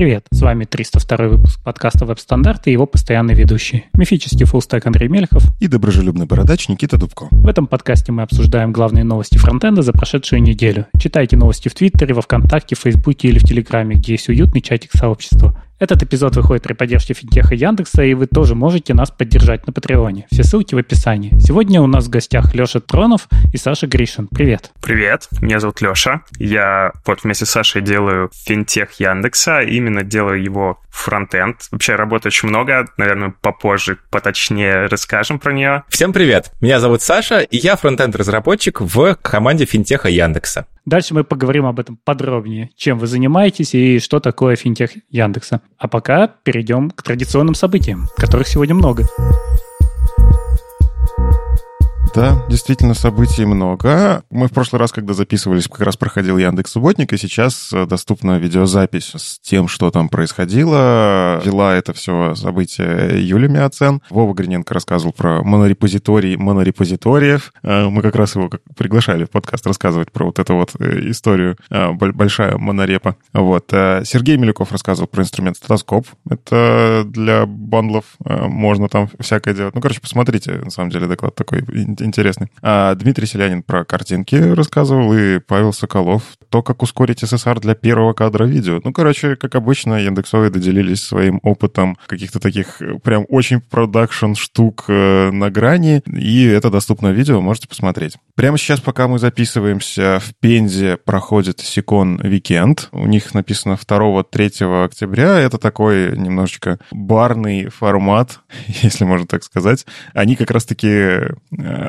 привет! С вами 302 выпуск подкаста «Веб-стандарт» и его постоянный ведущий. Мифический fullstack Андрей Мелихов. И доброжелюбный бородач Никита Дубко. В этом подкасте мы обсуждаем главные новости фронтенда за прошедшую неделю. Читайте новости в Твиттере, во Вконтакте, в Фейсбуке или в Телеграме, где есть уютный чатик сообщества. Этот эпизод выходит при поддержке Финтеха Яндекса, и вы тоже можете нас поддержать на Патреоне. Все ссылки в описании. Сегодня у нас в гостях Леша Тронов и Саша Гришин. Привет. Привет, меня зовут Леша. Я вот вместе с Сашей делаю Финтех Яндекса, именно делаю его фронтенд. Вообще работы очень много, наверное, попозже поточнее расскажем про нее. Всем привет, меня зовут Саша, и я фронтенд-разработчик в команде Финтеха Яндекса. Дальше мы поговорим об этом подробнее, чем вы занимаетесь и что такое финтех Яндекса. А пока перейдем к традиционным событиям, которых сегодня много. Да, действительно, событий много. Мы в прошлый раз, когда записывались, как раз проходил Яндекс Субботник, и сейчас э, доступна видеозапись с тем, что там происходило. Вела это все событие Юлия Миоцен. Вова Гриненко рассказывал про монорепозиторий монорепозиториев. Э, мы как раз его приглашали в подкаст рассказывать про вот эту вот э, историю. Большая монорепа. Вот. Сергей Милюков рассказывал про инструмент Statoscope. Это для бандлов можно там всякое делать. Ну, короче, посмотрите, на самом деле, доклад такой интересный. А Дмитрий Селянин про картинки рассказывал, и Павел Соколов то, как ускорить SSR для первого кадра видео. Ну, короче, как обычно, Яндексовые поделились своим опытом каких-то таких э, прям очень production штук э, на грани, и это доступно видео, можете посмотреть. Прямо сейчас, пока мы записываемся, в Пензе проходит SECON Weekend. У них написано 2-3 октября. Это такой немножечко барный формат, если можно так сказать. Они как раз-таки э,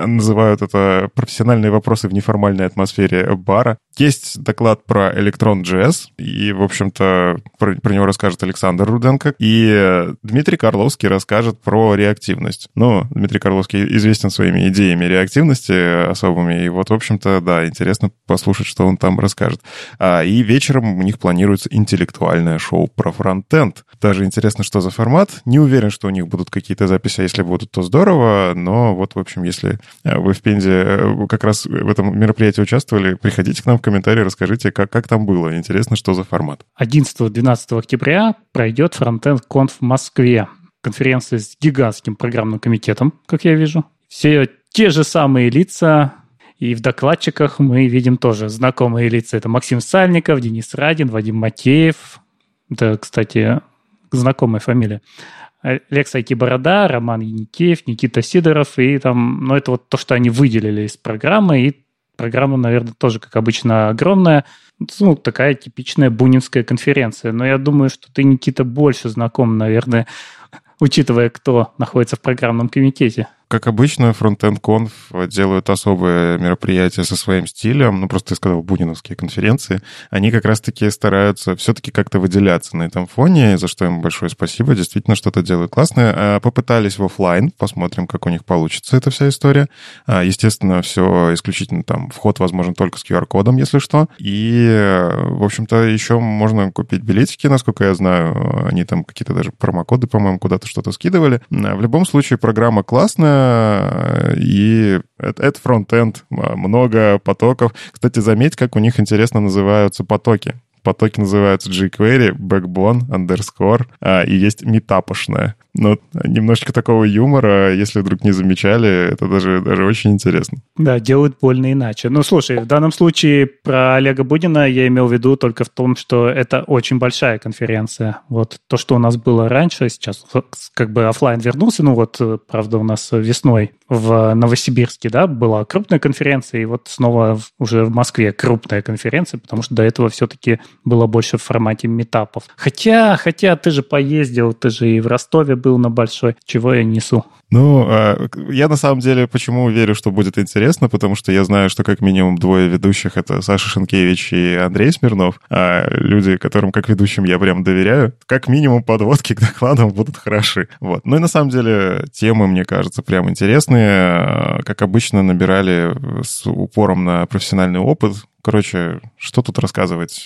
называют это профессиональные вопросы в неформальной атмосфере бара. Есть доклад про Electron.js, и, в общем-то, про, про него расскажет Александр Руденко, и Дмитрий Карловский расскажет про реактивность. Ну, Дмитрий Карловский известен своими идеями реактивности особыми, и вот, в общем-то, да, интересно послушать, что он там расскажет. А, и вечером у них планируется интеллектуальное шоу про фронтенд. Даже интересно, что за формат. Не уверен, что у них будут какие-то записи, а если будут, то здорово, но вот, в общем, если Э, вы в Пензе э, как раз в этом мероприятии участвовали, приходите к нам комментарии, расскажите, как, как там было. Интересно, что за формат. 11-12 октября пройдет Frontend Conf в Москве. Конференция с гигантским программным комитетом, как я вижу. Все те же самые лица, и в докладчиках мы видим тоже знакомые лица. Это Максим Сальников, Денис Радин, Вадим Матеев. Это, кстати, знакомая фамилия. Лекс IT Борода, Роман Яникеев, Никита Сидоров, и там, ну, это вот то, что они выделили из программы, и программа, наверное, тоже, как обычно, огромная. Ну, такая типичная бунинская конференция. Но я думаю, что ты, Никита, больше знаком, наверное, учитывая, кто находится в программном комитете как обычно, Frontend Conf делают особое мероприятие со своим стилем, ну, просто я сказал, буниновские конференции, они как раз-таки стараются все-таки как-то выделяться на этом фоне, за что им большое спасибо, действительно что-то делают классное. А, попытались в офлайн, посмотрим, как у них получится эта вся история. А, естественно, все исключительно там, вход возможен только с QR-кодом, если что. И, в общем-то, еще можно купить билетики, насколько я знаю, они там какие-то даже промокоды, по-моему, куда-то что-то скидывали. В любом случае, программа классная, и это, это фронтенд, много потоков. Кстати, заметь, как у них интересно называются потоки. Потоки называются jQuery, backbone, underscore, а, и есть метапошная. Ну, немножечко такого юмора, если вдруг не замечали, это даже, даже очень интересно. Да, делают больно иначе. Ну, слушай, в данном случае про Олега Будина я имел в виду только в том, что это очень большая конференция. Вот то, что у нас было раньше, сейчас как бы офлайн вернулся, ну вот, правда, у нас весной в Новосибирске, да, была крупная конференция, и вот снова уже в Москве крупная конференция, потому что до этого все-таки было больше в формате метапов. Хотя, хотя ты же поездил, ты же и в Ростове был на большой, чего я несу. Ну, а, я на самом деле почему верю, что будет интересно, потому что я знаю, что как минимум двое ведущих — это Саша Шенкевич и Андрей Смирнов, а люди, которым как ведущим я прям доверяю, как минимум подводки к докладам будут хороши. Вот. Ну и на самом деле темы, мне кажется, прям интересные. Как обычно, набирали с упором на профессиональный опыт, Короче, что тут рассказывать?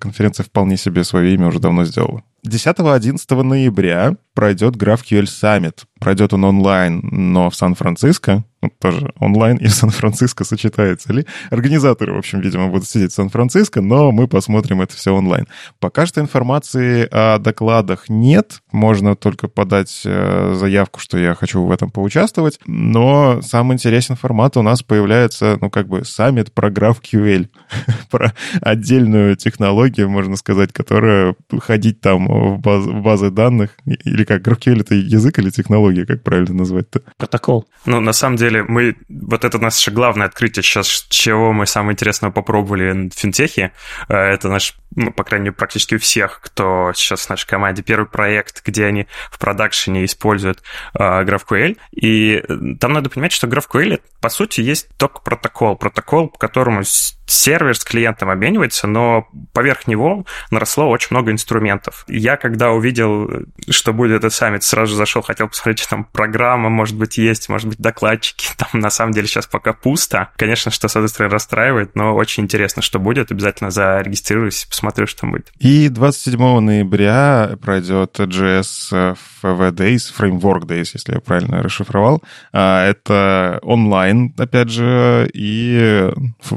Конференция вполне себе свое имя уже давно сделала. 10-11 ноября пройдет GraphQL Summit. Пройдет он онлайн, но в Сан-Франциско. Ну, тоже онлайн и Сан-Франциско сочетается ли. Организаторы, в общем, видимо, будут сидеть в Сан-Франциско, но мы посмотрим это все онлайн. Пока что информации о докладах нет. Можно только подать э, заявку, что я хочу в этом поучаствовать. Но самый интересный формат у нас появляется, ну, как бы, саммит про GraphQL. про отдельную технологию, можно сказать, которая ходить там в базы данных. Или как, GraphQL — это язык или технология? как правильно назвать-то? Протокол. Ну, на самом деле, мы... Вот это наше главное открытие сейчас, чего мы самое интересное попробовали в финтехе. Э, это наш, ну, по крайней мере, практически у всех, кто сейчас в нашей команде, первый проект, где они в продакшене используют э, GraphQL. И там надо понимать, что GraphQL, по сути, есть только протокол. Протокол, по которому сервер с клиентом обменивается, но поверх него наросло очень много инструментов. Я, когда увидел, что будет этот саммит, сразу зашел, хотел посмотреть, что там программа, может быть, есть, может быть, докладчики. Там, на самом деле, сейчас пока пусто. Конечно, что, с одной стороны, расстраивает, но очень интересно, что будет. Обязательно зарегистрируюсь, посмотрю, что там будет. И 27 ноября пройдет JS FV Days, Framework Days, если я правильно расшифровал. А, это онлайн, опять же, и,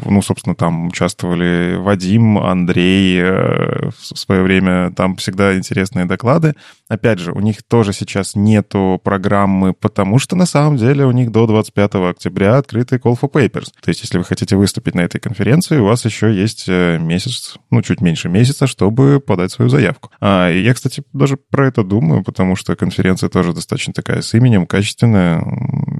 ну, собственно, там участвовали Вадим, Андрей э, в свое время. Там всегда интересные доклады. Опять же, у них тоже сейчас нету программы, потому что на самом деле у них до 25 октября открытый Call for Papers. То есть, если вы хотите выступить на этой конференции, у вас еще есть э, месяц, ну, чуть меньше месяца, чтобы подать свою заявку. А, я, кстати, даже про это думаю, потому что конференция тоже достаточно такая с именем, качественная,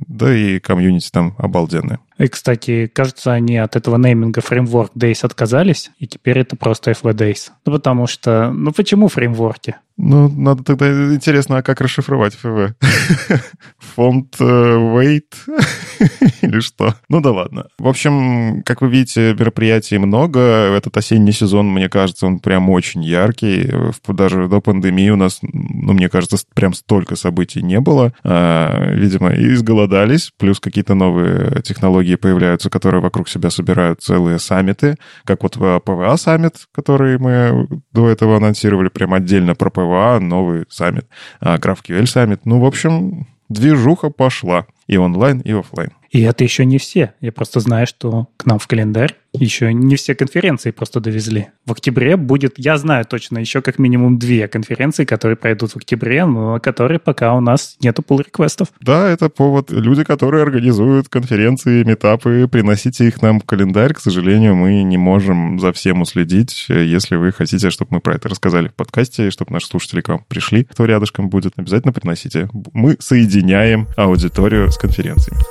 да и комьюнити там обалденная. И, кстати, кажется, они от этого нейминга Framework Days отказались, и теперь это просто FV Days. Ну, потому что... Ну, почему фреймворки? Ну, надо тогда интересно, а как расшифровать FV? Фонд э, weight или что? Ну да ладно. В общем, как вы видите, мероприятий много. Этот осенний сезон, мне кажется, он прям очень яркий. Даже до пандемии у нас, ну, мне кажется, прям столько событий не было. А, видимо, изголодались, плюс какие-то новые технологии появляются, которые вокруг себя собирают целые саммиты, как вот PWA Summit, который мы до этого анонсировали прям отдельно про PWA, PWA, новый саммит, а, GraphQL Summit. Ну, в общем, движуха пошла и онлайн, и офлайн. И это еще не все. Я просто знаю, что к нам в календарь еще не все конференции просто довезли. В октябре будет, я знаю точно, еще как минимум две конференции, которые пройдут в октябре, но которые пока у нас нету pull request ов Да, это повод. Люди, которые организуют конференции, митапы, приносите их нам в календарь. К сожалению, мы не можем за всем уследить. Если вы хотите, чтобы мы про это рассказали в подкасте, чтобы наши слушатели к вам пришли, кто рядышком будет, обязательно приносите. Мы соединяем аудиторию с конференциями.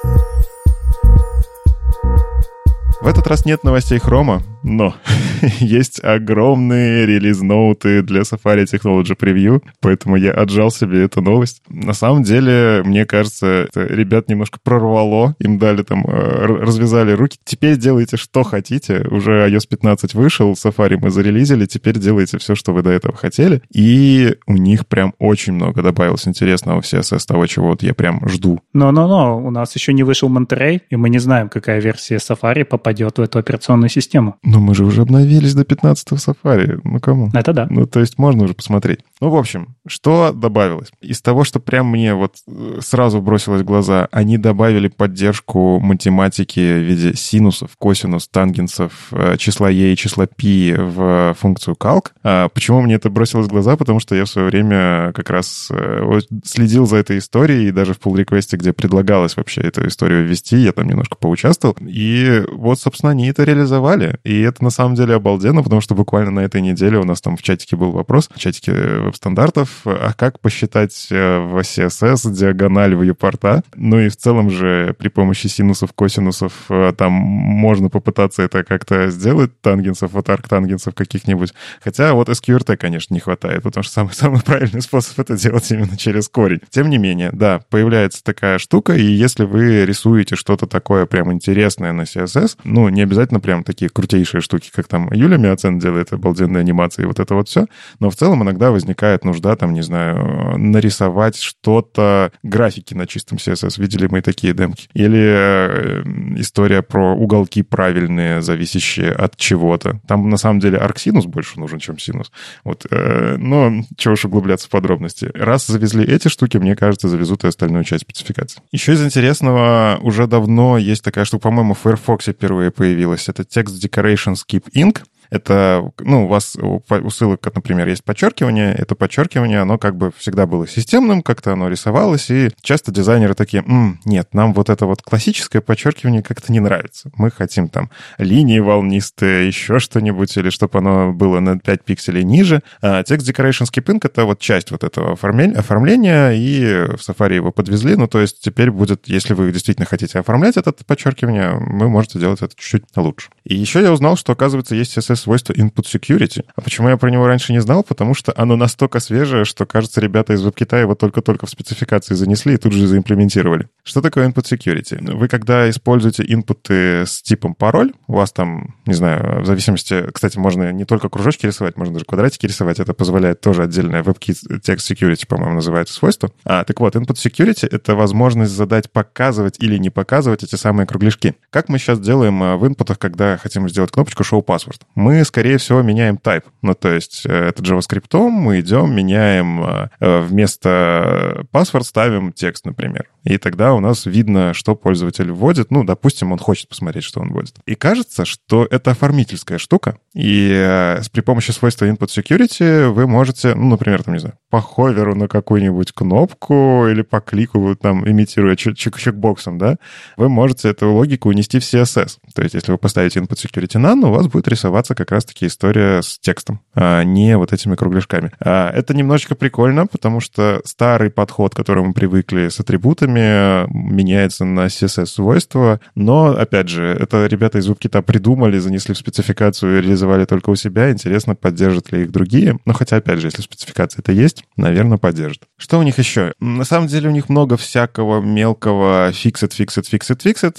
В этот раз нет новостей Хрома, но есть огромные релиз-ноуты для Safari Technology Preview, поэтому я отжал себе эту новость. На самом деле, мне кажется, ребят немножко прорвало, им дали там, э, развязали руки. Теперь делайте, что хотите. Уже iOS 15 вышел, Safari мы зарелизили, теперь делайте все, что вы до этого хотели. И у них прям очень много добавилось интересного в CSS, того, чего вот я прям жду. Но-но-но, у нас еще не вышел Monterey, и мы не знаем, какая версия Safari попадет в эту операционную систему. Но мы же уже обновились до 15 Safari. Ну, кому? Это да. Ну, то есть можно уже посмотреть. Ну, в общем, что добавилось? Из того, что прям мне вот э, сразу бросилось в глаза, они добавили поддержку математики в виде синусов, косинус, тангенсов, э, числа e и числа π в функцию calc. А почему мне это бросилось в глаза? Потому что я в свое время как раз э, следил за этой историей, и даже в pull реквесте где предлагалось вообще эту историю ввести, я там немножко поучаствовал. И вот, собственно, они это реализовали. И это на самом деле обалденно, потому что буквально на этой неделе у нас там в чатике был вопрос, в чатике веб-стандартов, а как посчитать э, в CSS диагональ в порта? Ну и в целом же при помощи синусов, косинусов э, там можно попытаться это как-то сделать, тангенсов, вот арктангенсов каких-нибудь. Хотя вот SQRT, конечно, не хватает, потому что самый, самый правильный способ это делать именно через корень. Тем не менее, да, появляется такая штука, и если вы рисуете что-то такое прям интересное на CSS, ну, не обязательно прям такие крутейшие простейшие штуки, как там Юля Миоцен делает обалденные анимации и вот это вот все. Но в целом иногда возникает нужда, там, не знаю, нарисовать что-то, графики на чистом CSS. Видели мы такие демки. Или э, история про уголки правильные, зависящие от чего-то. Там, на самом деле, арксинус больше нужен, чем синус. Вот, э, но чего уж углубляться в подробности. Раз завезли эти штуки, мне кажется, завезут и остальную часть спецификации. Еще из интересного, уже давно есть такая штука, по-моему, в Firefox впервые появилась. Это Text Decoration Operations Keep Inc. Это, ну, у вас у ссылок, например, есть подчеркивание. Это подчеркивание, оно как бы всегда было системным, как-то оно рисовалось, и часто дизайнеры такие, М, нет, нам вот это вот классическое подчеркивание как-то не нравится. Мы хотим там линии волнистые, еще что-нибудь, или чтобы оно было на 5 пикселей ниже. А Text Decoration Skipping — это вот часть вот этого оформления, и в Safari его подвезли. Ну, то есть теперь будет, если вы действительно хотите оформлять это подчеркивание, вы можете делать это чуть-чуть лучше. И еще я узнал, что, оказывается, есть CSS свойство input security. А почему я про него раньше не знал? Потому что оно настолько свежее, что, кажется, ребята из WebKit его только-только в спецификации занесли и тут же заимплементировали. Что такое input security? Вы, когда используете инпуты с типом пароль, у вас там, не знаю, в зависимости... Кстати, можно не только кружочки рисовать, можно даже квадратики рисовать. Это позволяет тоже отдельное WebKit Text Security, по-моему, называется свойство. А, так вот, input security — это возможность задать показывать или не показывать эти самые кругляшки. Как мы сейчас делаем а, в инпутах, когда хотим сделать кнопочку show password? Мы, скорее всего, меняем type. Ну, то есть э, это JavaScript, мы идем, меняем э, э, вместо password ставим текст, например. И тогда у нас видно, что пользователь вводит. Ну, допустим, он хочет посмотреть, что он вводит. И кажется, что это оформительская штука. И при помощи свойства input security вы можете, ну, например, там, не знаю, по ховеру на какую-нибудь кнопку или по клику, там, имитируя чек чекбоксом, да, вы можете эту логику унести в CSS. То есть, если вы поставите input security none, у вас будет рисоваться как раз-таки история с текстом, а не вот этими кругляшками. А это немножечко прикольно, потому что старый подход, к которому мы привыкли с атрибутами, меняется на CSS-свойства, но, опять же, это ребята из WebKit придумали, занесли в спецификацию и реализовали только у себя. Интересно, поддержат ли их другие. Но хотя, опять же, если спецификация это есть, наверное, поддержат. Что у них еще? На самом деле у них много всякого мелкого фиксит, фиксит, фиксит, фиксит.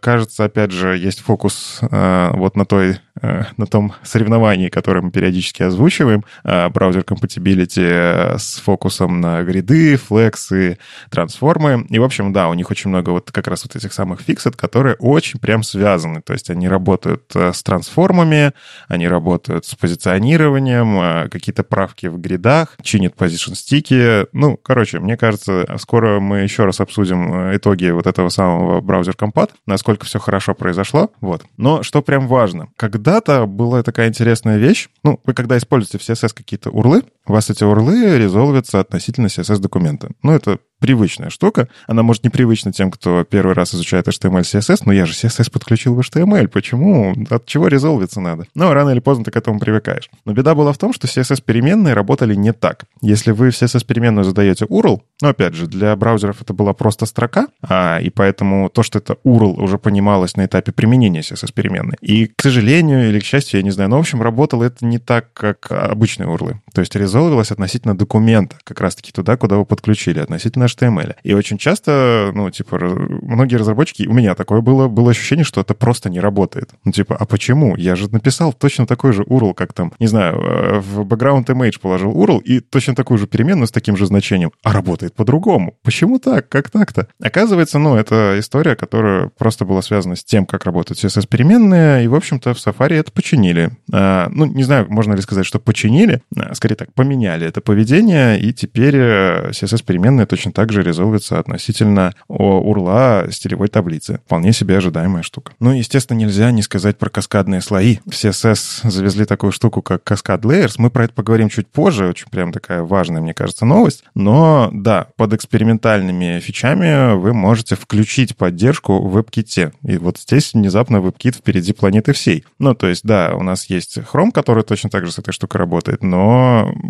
Кажется, опять же, есть фокус э, вот на той Э, на том соревновании, которое мы периодически озвучиваем, э, браузер compatibility э, с фокусом на гриды, флексы, трансформы. И, в общем, да, у них очень много вот как раз вот этих самых фиксов, которые очень прям связаны. То есть они работают с трансформами, они работают с позиционированием, какие-то правки в гридах, чинят position стики. Ну, короче, мне кажется, скоро мы еще раз обсудим итоги вот этого самого браузер компат, насколько все хорошо произошло. Вот. Но что прям важно, когда когда-то была такая интересная вещь. Ну, вы когда используете в CSS какие-то урлы, у вас эти урлы резолвятся относительно CSS-документа. Ну, это привычная штука. Она может непривычна тем, кто первый раз изучает HTML, CSS, но я же CSS подключил в HTML. Почему? От чего резолвиться надо? Но рано или поздно ты к этому привыкаешь. Но беда была в том, что CSS-переменные работали не так. Если вы в CSS-переменную задаете URL, но опять же, для браузеров это была просто строка, а, и поэтому то, что это URL уже понималось на этапе применения CSS-переменной. И, к сожалению или к счастью, я не знаю, но, в общем, работало это не так, как обычные URL. То есть резолвилось относительно документа, как раз-таки туда, куда вы подключили, относительно HTML. И очень часто, ну, типа, многие разработчики, у меня такое было, было ощущение, что это просто не работает. Ну, типа, а почему? Я же написал точно такой же URL, как там, не знаю, э, в background image положил URL и точно такую же переменную с таким же значением, а работает по-другому. Почему так? Как так-то? Оказывается, ну, это история, которая просто была связана с тем, как работают CSS-переменные, и, в общем-то, в Safari это починили. А, ну, не знаю, можно ли сказать, что починили, а, скорее так, поменяли это поведение, и теперь э, CSS-переменные точно так же резолвится относительно урла стилевой таблицы. Вполне себе ожидаемая штука. Ну, естественно, нельзя не сказать про каскадные слои. В CSS завезли такую штуку, как Cascade Layers. Мы про это поговорим чуть позже. Очень прям такая важная, мне кажется, новость. Но да, под экспериментальными фичами вы можете включить поддержку в WebKit. И вот здесь внезапно WebKit впереди планеты всей. Ну, то есть, да, у нас есть Chrome, который точно так же с этой штукой работает, но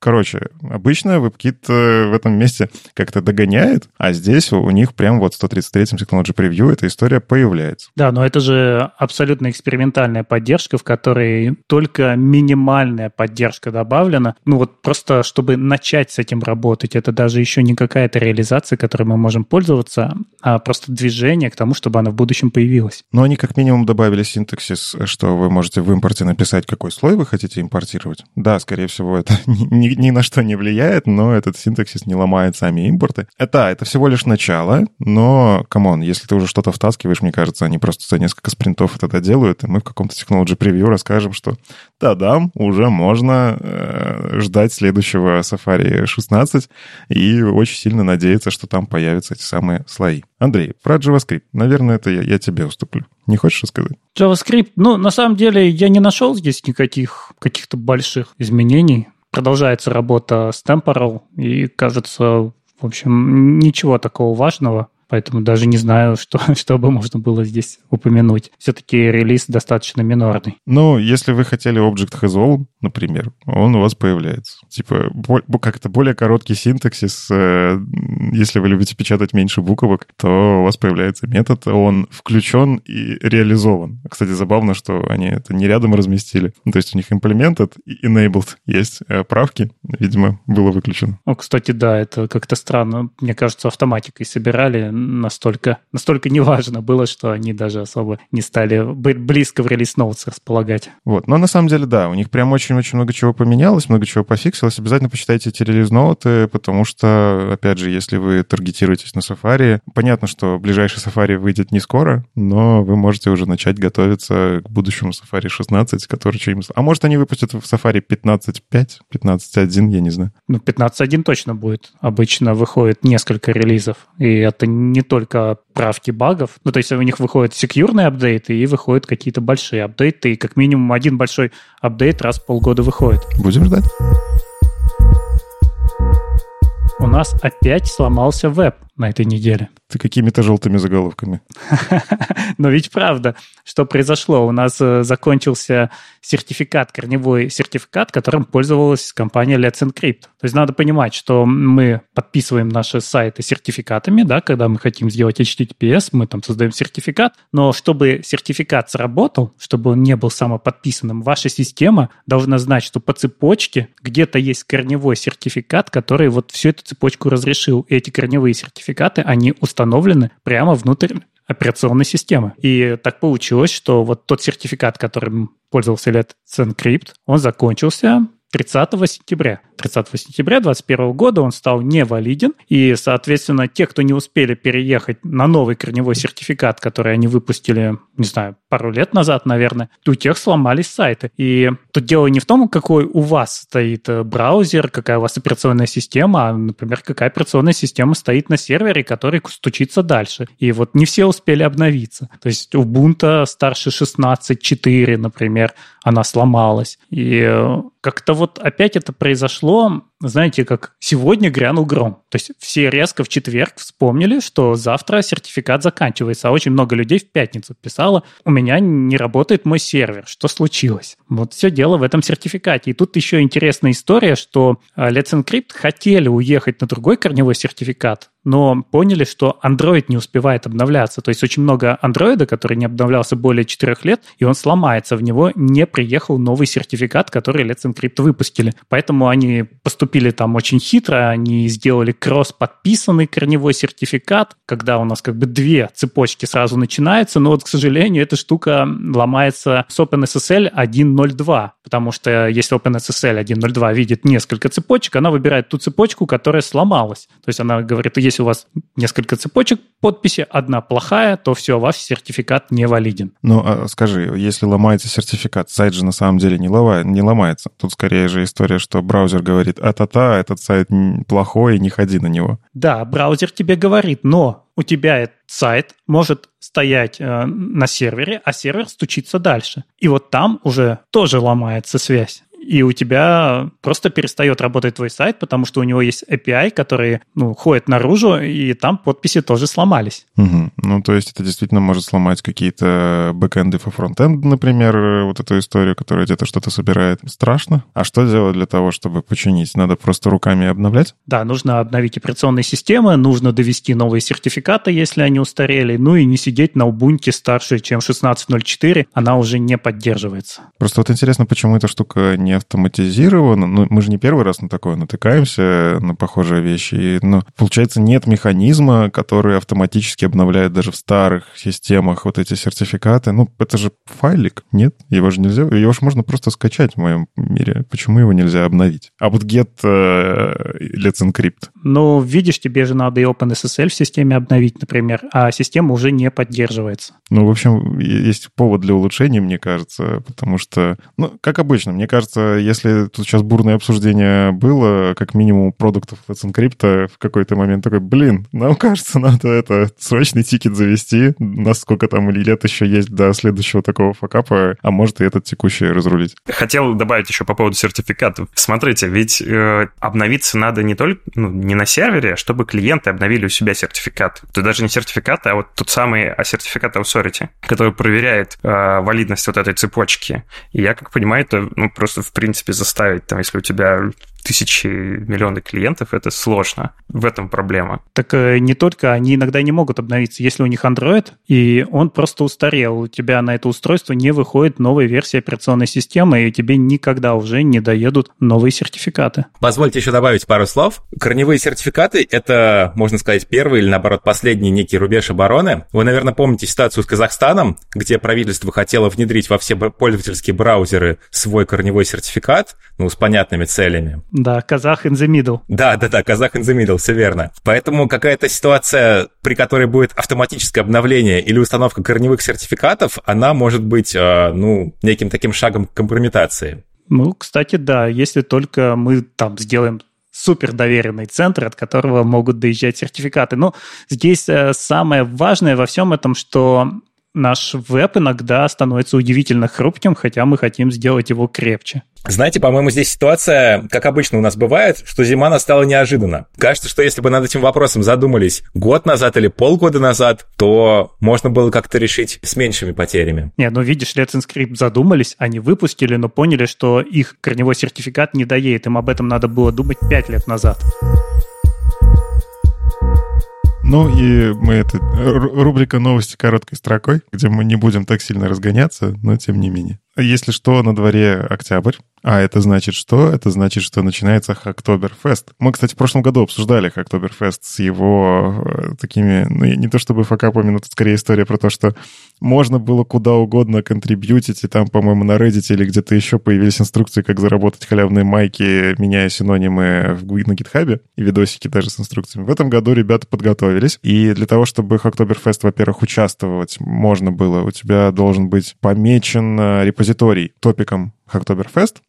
Короче, обычно WebKit э, в этом месте как-то догоняет, а здесь у них прям вот в 133-м Technology Preview эта история появляется. Да, но это же абсолютно экспериментальная поддержка, в которой только минимальная поддержка добавлена. Ну вот просто, чтобы начать с этим работать, это даже еще не какая-то реализация, которой мы можем пользоваться, а просто движение к тому, чтобы она в будущем появилась. Но они как минимум добавили синтаксис, что вы можете в импорте написать, какой слой вы хотите импортировать. Да, скорее всего, это ни, на что не влияет, но этот синтаксис не ломает сами импорты. Это, это всего лишь начало, но, come on, если ты уже что-то втаскиваешь, мне кажется, они просто за несколько спринтов это доделают, и мы в каком-то Technology Preview расскажем, что да-да, уже можно э, ждать следующего Safari 16 и очень сильно надеяться, что там появятся эти самые слои. Андрей, про JavaScript. Наверное, это я, я тебе уступлю. Не хочешь рассказать? JavaScript, ну, на самом деле, я не нашел здесь никаких каких-то больших изменений. Продолжается работа с Temporal, и, кажется, в общем, ничего такого важного. Поэтому даже не знаю, что, что бы можно было здесь упомянуть. Все-таки релиз достаточно минорный. Ну, если вы хотели Object Has All, например, он у вас появляется. Типа, как-то более короткий синтаксис. Э, если вы любите печатать меньше буквок, то у вас появляется метод. Он включен и реализован. Кстати, забавно, что они это не рядом разместили. То есть у них implemented и enabled есть э, правки. Видимо, было выключено. Ну, кстати, да, это как-то странно. Мне кажется, автоматикой собирали настолько, настолько неважно было, что они даже особо не стали близко в релиз ноутс располагать. Вот, но на самом деле, да, у них прям очень-очень много чего поменялось, много чего пофиксилось. Обязательно почитайте эти релиз ноуты, потому что, опять же, если вы таргетируетесь на Safari, понятно, что ближайший Safari выйдет не скоро, но вы можете уже начать готовиться к будущему Safari 16, который что-нибудь... А может, они выпустят в Safari 15.5, 15.1, я не знаю. Ну, 15.1 точно будет. Обычно выходит несколько релизов, и это не только правки багов. Ну, то есть у них выходят секьюрные апдейты и выходят какие-то большие апдейты, и как минимум один большой апдейт раз в полгода выходит. Будем ждать. У нас опять сломался веб на этой неделе. Ты какими-то желтыми заголовками. Но ведь правда, что произошло? У нас э, закончился сертификат, корневой сертификат, которым пользовалась компания Let's Encrypt. То есть надо понимать, что мы подписываем наши сайты сертификатами, да, когда мы хотим сделать HTTPS, мы там создаем сертификат, но чтобы сертификат сработал, чтобы он не был самоподписанным, ваша система должна знать, что по цепочке где-то есть корневой сертификат, который вот всю эту цепочку разрешил. И эти корневые сертификаты, они установлены прямо внутрь операционной системы. И так получилось, что вот тот сертификат, которым пользовался Let's Encrypt, он закончился 30 сентября. 30 сентября 2021 года он стал невалиден, и, соответственно, те, кто не успели переехать на новый корневой сертификат, который они выпустили, не знаю, пару лет назад, наверное, у тех сломались сайты. И тут дело не в том, какой у вас стоит э, браузер, какая у вас операционная система, а, например, какая операционная система стоит на сервере, который стучится дальше. И вот не все успели обновиться. То есть Ubuntu старше 16.4, например, она сломалась. И э, как-то вот опять это произошло знаете, как сегодня грянул гром. То есть все резко в четверг вспомнили, что завтра сертификат заканчивается. А очень много людей в пятницу писало, у меня не работает мой сервер. Что случилось? Вот все дело в этом сертификате. И тут еще интересная история, что э, Let's Encrypt хотели уехать на другой корневой сертификат, но поняли, что Android не успевает обновляться. То есть очень много Android, который не обновлялся более 4 лет, и он сломается. В него не приехал новый сертификат, который Let's Encrypt выпустили. Поэтому они поступили поступили там очень хитро, они сделали кросс-подписанный корневой сертификат, когда у нас как бы две цепочки сразу начинаются, но вот, к сожалению, эта штука ломается с OpenSSL 1.0.2, потому что если OpenSSL 1.0.2 видит несколько цепочек, она выбирает ту цепочку, которая сломалась. То есть она говорит, если у вас несколько цепочек подписи, одна плохая, то все, ваш сертификат не валиден. Ну, а скажи, если ломается сертификат, сайт же на самом деле не, ломает, не ломается. Тут скорее же история, что браузер говорит, а та-та, этот сайт плохой, не ходи на него. Да, браузер тебе говорит, но у тебя этот сайт может стоять э, на сервере, а сервер стучится дальше. И вот там уже тоже ломается связь. И у тебя просто перестает работать твой сайт, потому что у него есть API, который ну, ходит наружу, и там подписи тоже сломались. Угу. Ну, то есть это действительно может сломать какие-то бэкэнды по фронтенду, например, вот эту историю, которая где-то что-то собирает. Страшно. А что делать для того, чтобы починить? Надо просто руками обновлять? Да, нужно обновить операционные системы, нужно довести новые сертификаты, если они устарели, ну и не сидеть на Ubuntu старше, чем 16.04, она уже не поддерживается. Просто вот интересно, почему эта штука не автоматизирована. Ну, мы же не первый раз на такое натыкаемся, на похожие вещи. И, ну, получается, нет механизма, который автоматически обновляет даже в старых системах вот эти сертификаты. Ну, это же файлик, нет? Его же нельзя, его же можно просто скачать в моем мире. Почему его нельзя обновить? А вот get uh, let's encrypt. Ну, видишь, тебе же надо и OpenSSL в системе обновить, например, а система уже не поддерживается. Ну, в общем, есть повод для улучшения, мне кажется, потому что, ну, как обычно, мне кажется, если тут сейчас бурное обсуждение было, как минимум продуктов Let's Encrypt в какой-то момент такой, блин, нам кажется, надо это срочный тикет завести, насколько там лет еще есть до следующего такого факапа, а может и этот текущий разрулить. Хотел добавить еще по поводу сертификатов. Смотрите, ведь э, обновиться надо не только ну, не на сервере, а чтобы клиенты обновили у себя сертификат. То даже не сертификаты, а вот тот самый а сертификат Authority, который проверяет э, валидность вот этой цепочки. И я, как понимаю, это ну, просто в принципе заставить, там, если у тебя тысячи, миллионы клиентов, это сложно. В этом проблема. Так э, не только, они иногда не могут обновиться. Если у них Android, и он просто устарел, у тебя на это устройство не выходит новая версия операционной системы, и тебе никогда уже не доедут новые сертификаты. Позвольте еще добавить пару слов. Корневые сертификаты — это, можно сказать, первый или, наоборот, последний некий рубеж обороны. Вы, наверное, помните ситуацию с Казахстаном, где правительство хотело внедрить во все пользовательские браузеры свой корневой сертификат, ну, с понятными целями. Да, казах in the middle. Да, да, да, казах in the middle, все верно. Поэтому какая-то ситуация, при которой будет автоматическое обновление или установка корневых сертификатов, она может быть, э, ну, неким таким шагом компрометации. Ну, кстати, да, если только мы там сделаем супер доверенный центр, от которого могут доезжать сертификаты. Но здесь э, самое важное во всем этом, что наш веб иногда становится удивительно хрупким, хотя мы хотим сделать его крепче. Знаете, по-моему, здесь ситуация, как обычно у нас бывает, что зима настала неожиданно. Кажется, что если бы над этим вопросом задумались год назад или полгода назад, то можно было как-то решить с меньшими потерями. Не, ну видишь, Let's Encrypt задумались, они выпустили, но поняли, что их корневой сертификат не доедет. Им об этом надо было думать пять лет назад. Ну и мы это рубрика новости короткой строкой, где мы не будем так сильно разгоняться, но тем не менее. Если что, на дворе октябрь. А это значит что? Это значит, что начинается Хактоберфест. Мы, кстати, в прошлом году обсуждали Хактоберфест с его э, такими, ну, не то чтобы факапами, но тут скорее история про то, что можно было куда угодно контрибьютить, и там, по-моему, на Reddit или где-то еще появились инструкции, как заработать халявные майки, меняя синонимы в, на гитхабе, и видосики даже с инструкциями. В этом году ребята подготовились, и для того, чтобы Хактоберфест, во-первых, участвовать можно было, у тебя должен быть помечен э, репозиторий репозиторий топиком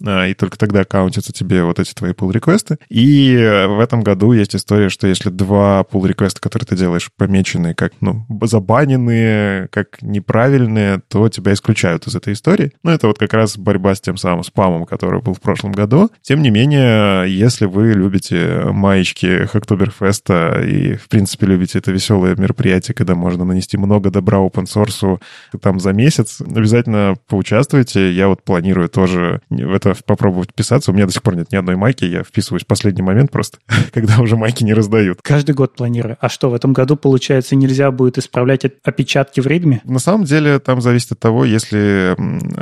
А, и только тогда каунтятся тебе вот эти твои pull-реквесты. И э, в этом году есть история, что если два pull-реквеста, которые ты делаешь, помечены как, ну, забаненные, как неправильные, то тебя исключают из этой истории. Ну, это вот как раз борьба с тем самым спамом, который был в прошлом году. Тем не менее, если вы любите маечки Hacktoberfest и, в принципе, любите это веселое мероприятие, когда можно нанести много добра open source там за месяц, обязательно поучаствуйте. Я вот планирую тоже тоже в это попробовать вписаться. У меня до сих пор нет ни одной майки, я вписываюсь в последний момент просто, когда уже майки не раздают. Каждый год планирую. А что, в этом году, получается, нельзя будет исправлять опечатки в ритме? На самом деле, там зависит от того, если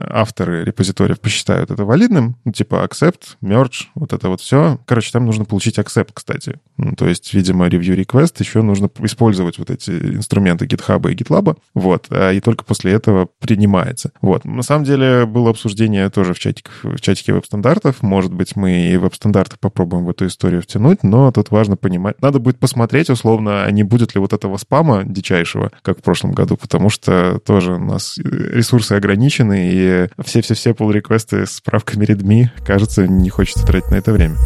авторы репозиториев посчитают это валидным, ну, типа accept, merge, вот это вот все. Короче, там нужно получить accept, кстати. Ну, то есть, видимо, review request еще нужно использовать вот эти инструменты GitHub и GitLab, вот, а, и только после этого принимается. Вот. На самом деле, было обсуждение тоже в, чатик, в чатике веб-стандартов. Может быть, мы и веб-стандарты попробуем в эту историю втянуть, но тут важно понимать. Надо будет посмотреть, условно, а не будет ли вот этого спама дичайшего, как в прошлом году, потому что тоже у нас ресурсы ограничены, и все-все-все pull-реквесты с справками редми, кажется, не хочется тратить на это время.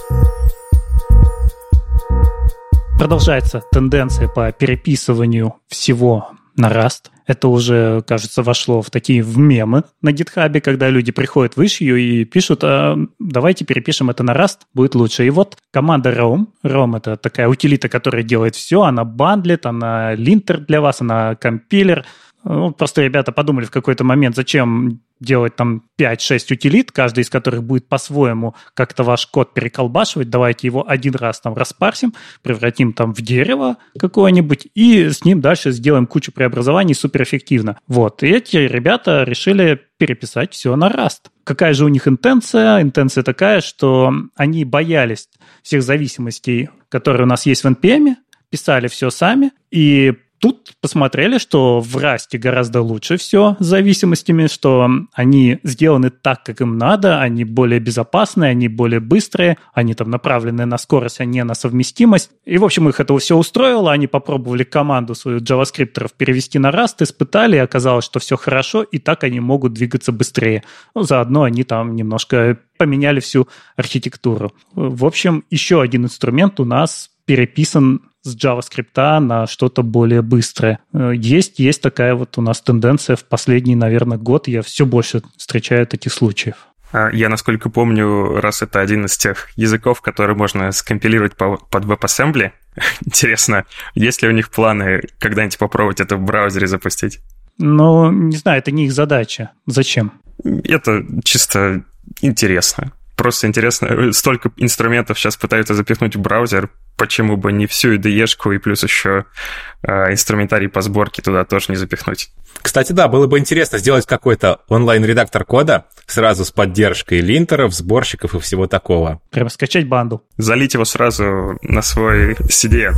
Продолжается тенденция по переписыванию всего на Rust. Это уже, кажется, вошло в такие в мемы на гитхабе, когда люди приходят в issue и пишут, а, давайте перепишем это на Rust, будет лучше. И вот команда Roam, Roam это такая утилита, которая делает все, она бандлит, она линтер для вас, она компилер, ну, просто ребята подумали в какой-то момент, зачем делать там 5-6 утилит, каждый из которых будет по-своему как-то ваш код переколбашивать, давайте его один раз там распарсим, превратим там в дерево какое-нибудь и с ним дальше сделаем кучу преобразований суперэффективно. Вот, и эти ребята решили переписать все на Rust. Какая же у них интенция? Интенция такая, что они боялись всех зависимостей, которые у нас есть в NPM, писали все сами, и Тут посмотрели, что в Расте гораздо лучше все с зависимостями, что они сделаны так, как им надо, они более безопасные, они более быстрые, они там направлены на скорость, а не на совместимость. И, в общем, их это все устроило, они попробовали команду свою JavaScript перевести на Rust, испытали, и оказалось, что все хорошо, и так они могут двигаться быстрее. Ну, заодно они там немножко поменяли всю архитектуру. В общем, еще один инструмент у нас переписан с JavaScript на что-то более быстрое. Э, есть, есть такая вот у нас тенденция в последний, наверное, год. Я все больше встречаю таких случаев. А, я, насколько помню, раз это один из тех языков, который можно скомпилировать под WebAssembly, интересно, есть ли у них планы когда-нибудь попробовать это в браузере запустить? Ну, не знаю, это не их задача. Зачем? Это чисто интересно. Просто интересно, столько инструментов сейчас пытаются запихнуть в браузер, почему бы не всю IDE-шку и плюс еще э, инструментарий по сборке туда тоже не запихнуть. Кстати, да, было бы интересно сделать какой-то онлайн-редактор кода сразу с поддержкой линтеров, сборщиков и всего такого. Прямо скачать банду. Залить его сразу на свой CDN.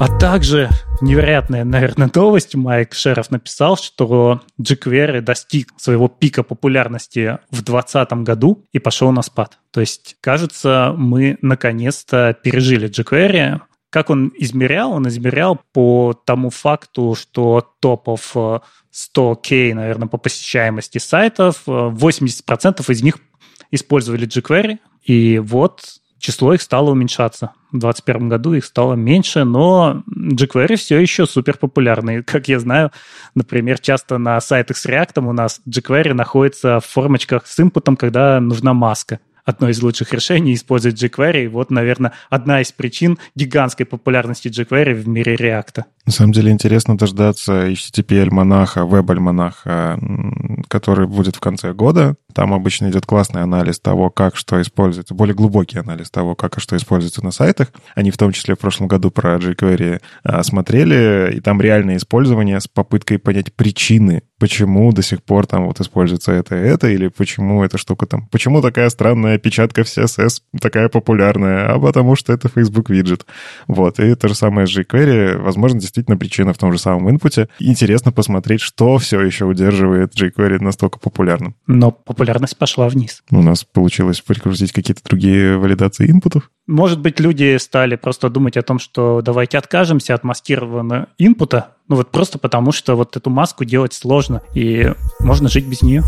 А также невероятная, наверное, новость. Майк Шеров написал, что jQuery достиг своего пика популярности в 2020 году и пошел на спад. То есть, кажется, мы наконец-то пережили jQuery. Как он измерял? Он измерял по тому факту, что топов 100к, наверное, по посещаемости сайтов, 80% из них использовали jQuery. И вот число их стало уменьшаться. В 2021 году их стало меньше, но jQuery все еще супер популярный. Как я знаю, например, часто на сайтах с React у нас jQuery находится в формочках с импутом, когда нужна маска одно из лучших решений использовать jQuery. Вот, наверное, одна из причин гигантской популярности jQuery в мире React. На самом деле интересно дождаться HTTP-альманаха, веб-альманаха, который будет в конце года. Там обычно идет классный анализ того, как что используется, более глубокий анализ того, как и что используется на сайтах. Они в том числе в прошлом году про jQuery а, смотрели, и там реальное использование с попыткой понять причины, почему до сих пор там вот используется это и это, или почему эта штука там, почему такая странная печатка в CSS такая популярная, а потому что это Facebook виджет. Вот, и то же самое с jQuery, возможно, действительно причина в том же самом инпуте. Интересно посмотреть, что все еще удерживает jQuery настолько популярным. Но популярность пошла вниз. У нас получилось прикрутить какие-то другие валидации инпутов. Может быть, люди стали просто думать о том, что давайте откажемся от маскированного инпута, ну вот просто потому, что вот эту маску делать сложно, и можно жить без нее.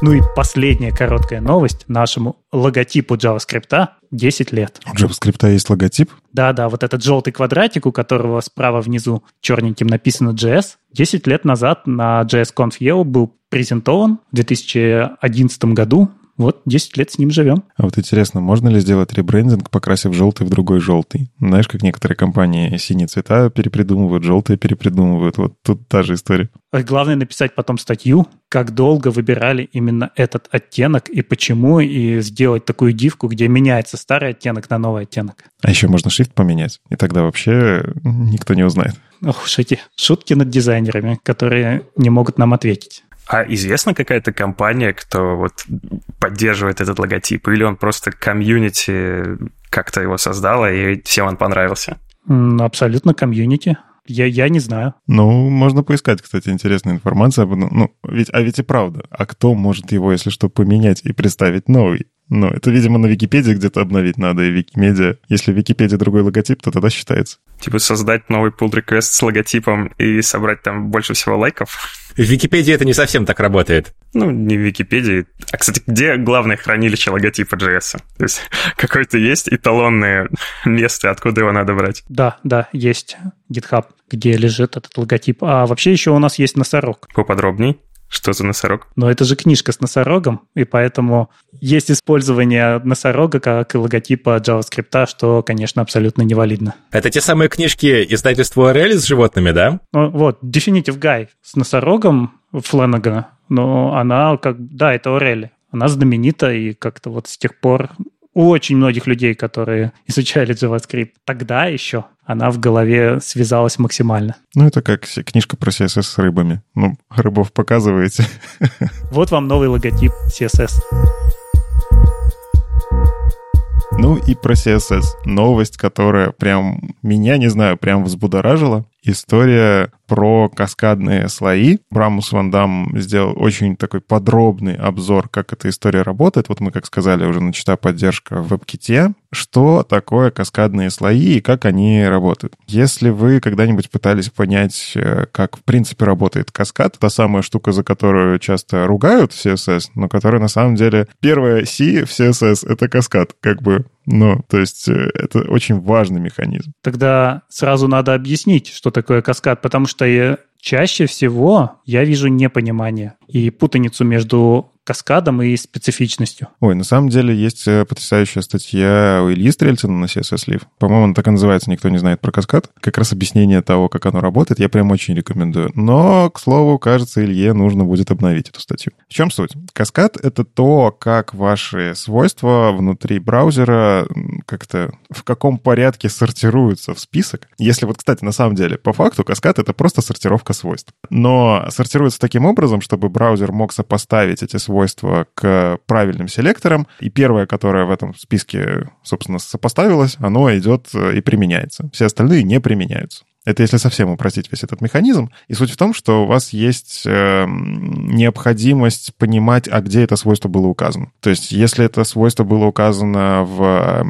Ну и последняя короткая новость. Нашему логотипу JavaScript 10 лет. У JavaScript есть логотип? Да-да, вот этот желтый квадратик, у которого справа внизу черненьким написано JS, 10 лет назад на JSConf EO был презентован в 2011 году вот 10 лет с ним живем. А вот интересно, можно ли сделать ребрендинг, покрасив желтый в другой желтый? Знаешь, как некоторые компании синие цвета перепридумывают, желтые перепридумывают. Вот тут та же история. Главное написать потом статью, как долго выбирали именно этот оттенок и почему, и сделать такую дивку, где меняется старый оттенок на новый оттенок. А еще можно шрифт поменять, и тогда вообще никто не узнает. Ох уж эти шутки над дизайнерами, которые не могут нам ответить. А известна какая-то компания, кто вот поддерживает этот логотип? Или он просто комьюнити как-то его создала, и всем он понравился? Абсолютно комьюнити. Я, я не знаю. Ну, можно поискать, кстати, интересную информацию. Ну, ведь, а ведь и правда. А кто может его, если что, поменять и представить новый? Ну, это, видимо, на Википедии где-то обновить надо, и Викимедиа. Если в Википедии другой логотип, то тогда считается. Типа создать новый pull request с логотипом и собрать там больше всего лайков? В Википедии это не совсем так работает. Ну, не в Википедии. А, кстати, где главное хранилище логотипа JS? То есть какое-то есть эталонное место, откуда его надо брать? Да, да, есть GitHub, где лежит этот логотип. А вообще еще у нас есть носорог. Поподробней. Что за носорог? Но это же книжка с носорогом, и поэтому есть использование носорога как логотипа JavaScript, что, конечно, абсолютно невалидно. Это те самые книжки издательства URL с животными, да? Ну, вот, Definitive Guy с носорогом Фленагана, но она как... Да, это Орели. Она знаменита, и как-то вот с тех пор у очень многих людей, которые изучали JavaScript тогда еще, она в голове связалась максимально. Ну, это как книжка про CSS с рыбами. Ну, рыбов показываете. Вот вам новый логотип CSS. Ну и про CSS. Новость, которая прям меня, не знаю, прям взбудоражила. История про каскадные слои. Брамус Ван Дам сделал очень такой подробный обзор, как эта история работает. Вот мы, как сказали, уже начата поддержка в WebKit. Что такое каскадные слои и как они работают? Если вы когда-нибудь пытались понять, э, как в принципе работает каскад, та самая штука, за которую часто ругают в CSS, но которая на самом деле первая C в CSS — это каскад, как бы ну, то есть э, это очень важный механизм. Тогда сразу надо объяснить, что такое каскад, потому что чаще всего я вижу непонимание и путаницу между каскадом и специфичностью. Ой, на самом деле есть э, потрясающая статья у Ильи Стрельцина на CSS Live. По-моему, она так и называется «Никто не знает про каскад». Как раз объяснение того, как оно работает, я прям очень рекомендую. Но, к слову, кажется, Илье нужно будет обновить эту статью. В чем суть? Каскад — это то, как ваши свойства внутри браузера как-то в каком порядке сортируются в список. Если вот, кстати, на самом деле, по факту каскад — это просто сортировка свойств. Но сортируется таким образом, чтобы браузер мог сопоставить эти свойства свойства к правильным селекторам, и первое, которое в этом списке, собственно, сопоставилось, оно идет э, и применяется. Все остальные не применяются. Это если совсем упростить весь этот механизм. И суть в том, что у вас есть э, необходимость понимать, а где это свойство было указано. То есть, если это свойство было указано в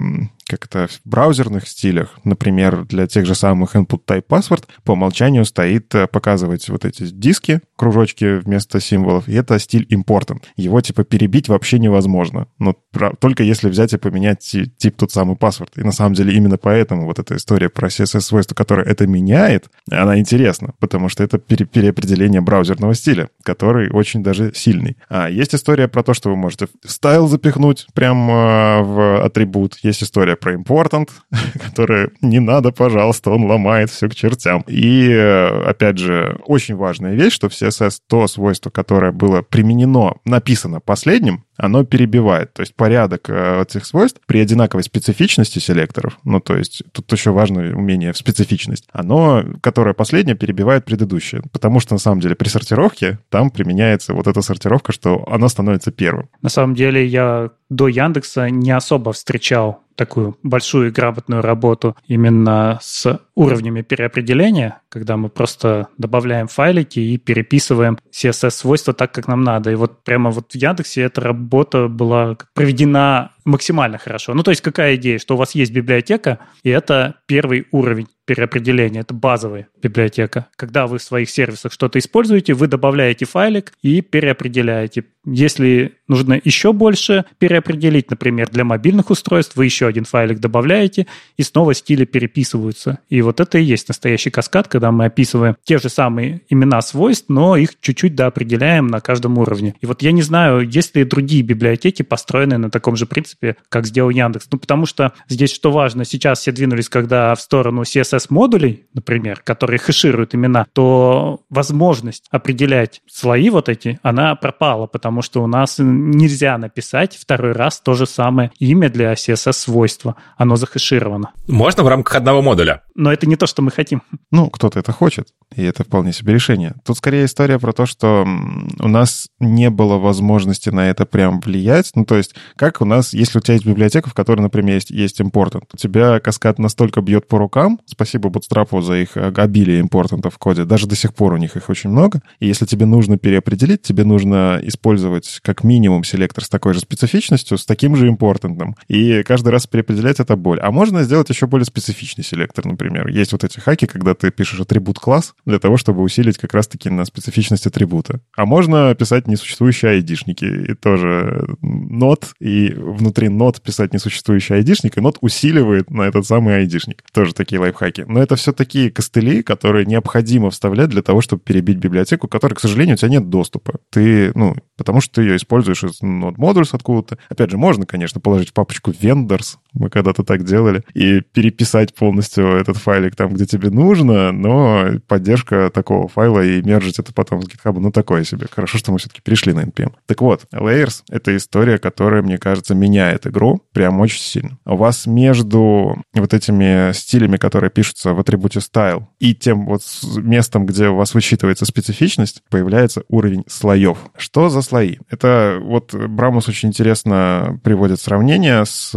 как-то в браузерных стилях, например, для тех же самых input type password, по умолчанию стоит э, показывать вот эти диски, кружочки вместо символов, и это стиль important. Его типа перебить вообще невозможно. Но только если взять и поменять тип тот самый password. И на самом деле именно поэтому вот эта история про CSS-свойство, которое это меняет, она интересна, потому что это пере переопределение браузерного стиля, который очень даже сильный. А есть история про то, что вы можете стайл запихнуть прямо в атрибут. Есть история про important, который не надо, пожалуйста, он ломает все к чертям. И, опять же, очень важная вещь, что в CSS то свойство, которое было применено, написано последним, оно перебивает. То есть порядок э, этих свойств при одинаковой специфичности селекторов, ну, то есть тут еще важно умение в специфичность, оно, которое последнее, перебивает предыдущее. Потому что, на самом деле, при сортировке там применяется вот эта сортировка, что оно становится первым. На самом деле, я до Яндекса не особо встречал такую большую и грамотную работу именно с уровнями переопределения, когда мы просто добавляем файлики и переписываем CSS-свойства так, как нам надо. И вот прямо вот в Яндексе эта работа была проведена максимально хорошо. Ну, то есть какая идея, что у вас есть библиотека, и это первый уровень переопределения, это базовая библиотека. Когда вы в своих сервисах что-то используете, вы добавляете файлик и переопределяете. Если нужно еще больше переопределить, например, для мобильных устройств, вы еще один файлик добавляете, и снова стили переписываются. И вот это и есть настоящий каскад, когда мы описываем те же самые имена свойств, но их чуть-чуть доопределяем на каждом уровне. И вот я не знаю, есть ли другие библиотеки, построенные на таком же принципе, как сделал Яндекс. Ну, потому что здесь что важно, сейчас все двинулись, когда в сторону CSS-модулей, например, которые хэшируют имена, то возможность определять слои вот эти, она пропала, потому что у нас нельзя написать второй раз то же самое имя для CSS-свойства. Оно захэшировано. Можно в рамках одного модуля. Но это не то, что мы хотим. Ну, кто-то это хочет, и это вполне себе решение. Тут скорее история про то, что у нас не было возможности на это прям влиять. Ну, то есть, как у нас, если у тебя есть библиотека, в которой, например, есть, есть important, у тебя каскад настолько бьет по рукам, спасибо Bootstrap за их обилие импортантов в коде, даже до сих пор у них их очень много, и если тебе нужно переопределить, тебе нужно использовать как минимум селектор с такой же специфичностью, с таким же импортантом, и каждый раз переопределять это боль. А можно сделать еще более специфичный селектор, например. Есть вот эти хаки, когда ты пишешь пишешь атрибут класс для того, чтобы усилить как раз-таки на специфичность атрибута. А можно писать несуществующие айдишники. И тоже нот, и внутри нот писать несуществующий айдишник, и нот усиливает на этот самый айдишник. Тоже такие лайфхаки. Но это все такие костыли, которые необходимо вставлять для того, чтобы перебить библиотеку, которой, к сожалению, у тебя нет доступа. Ты, ну, потому что ты ее используешь из Node Modules откуда-то. Опять же, можно, конечно, положить в папочку vendors, мы когда-то так делали, и переписать полностью этот файлик там, где тебе нужно, но поддержка такого файла и мержить это потом с GitHub, ну, такое себе. Хорошо, что мы все-таки перешли на NPM. Так вот, Layers — это история, которая, мне кажется, меняет игру прям очень сильно. У вас между вот этими стилями, которые пишутся в атрибуте style, и тем вот местом, где у вас высчитывается специфичность, появляется уровень слоев. Что за слои? Это вот Брамус очень интересно приводит сравнение с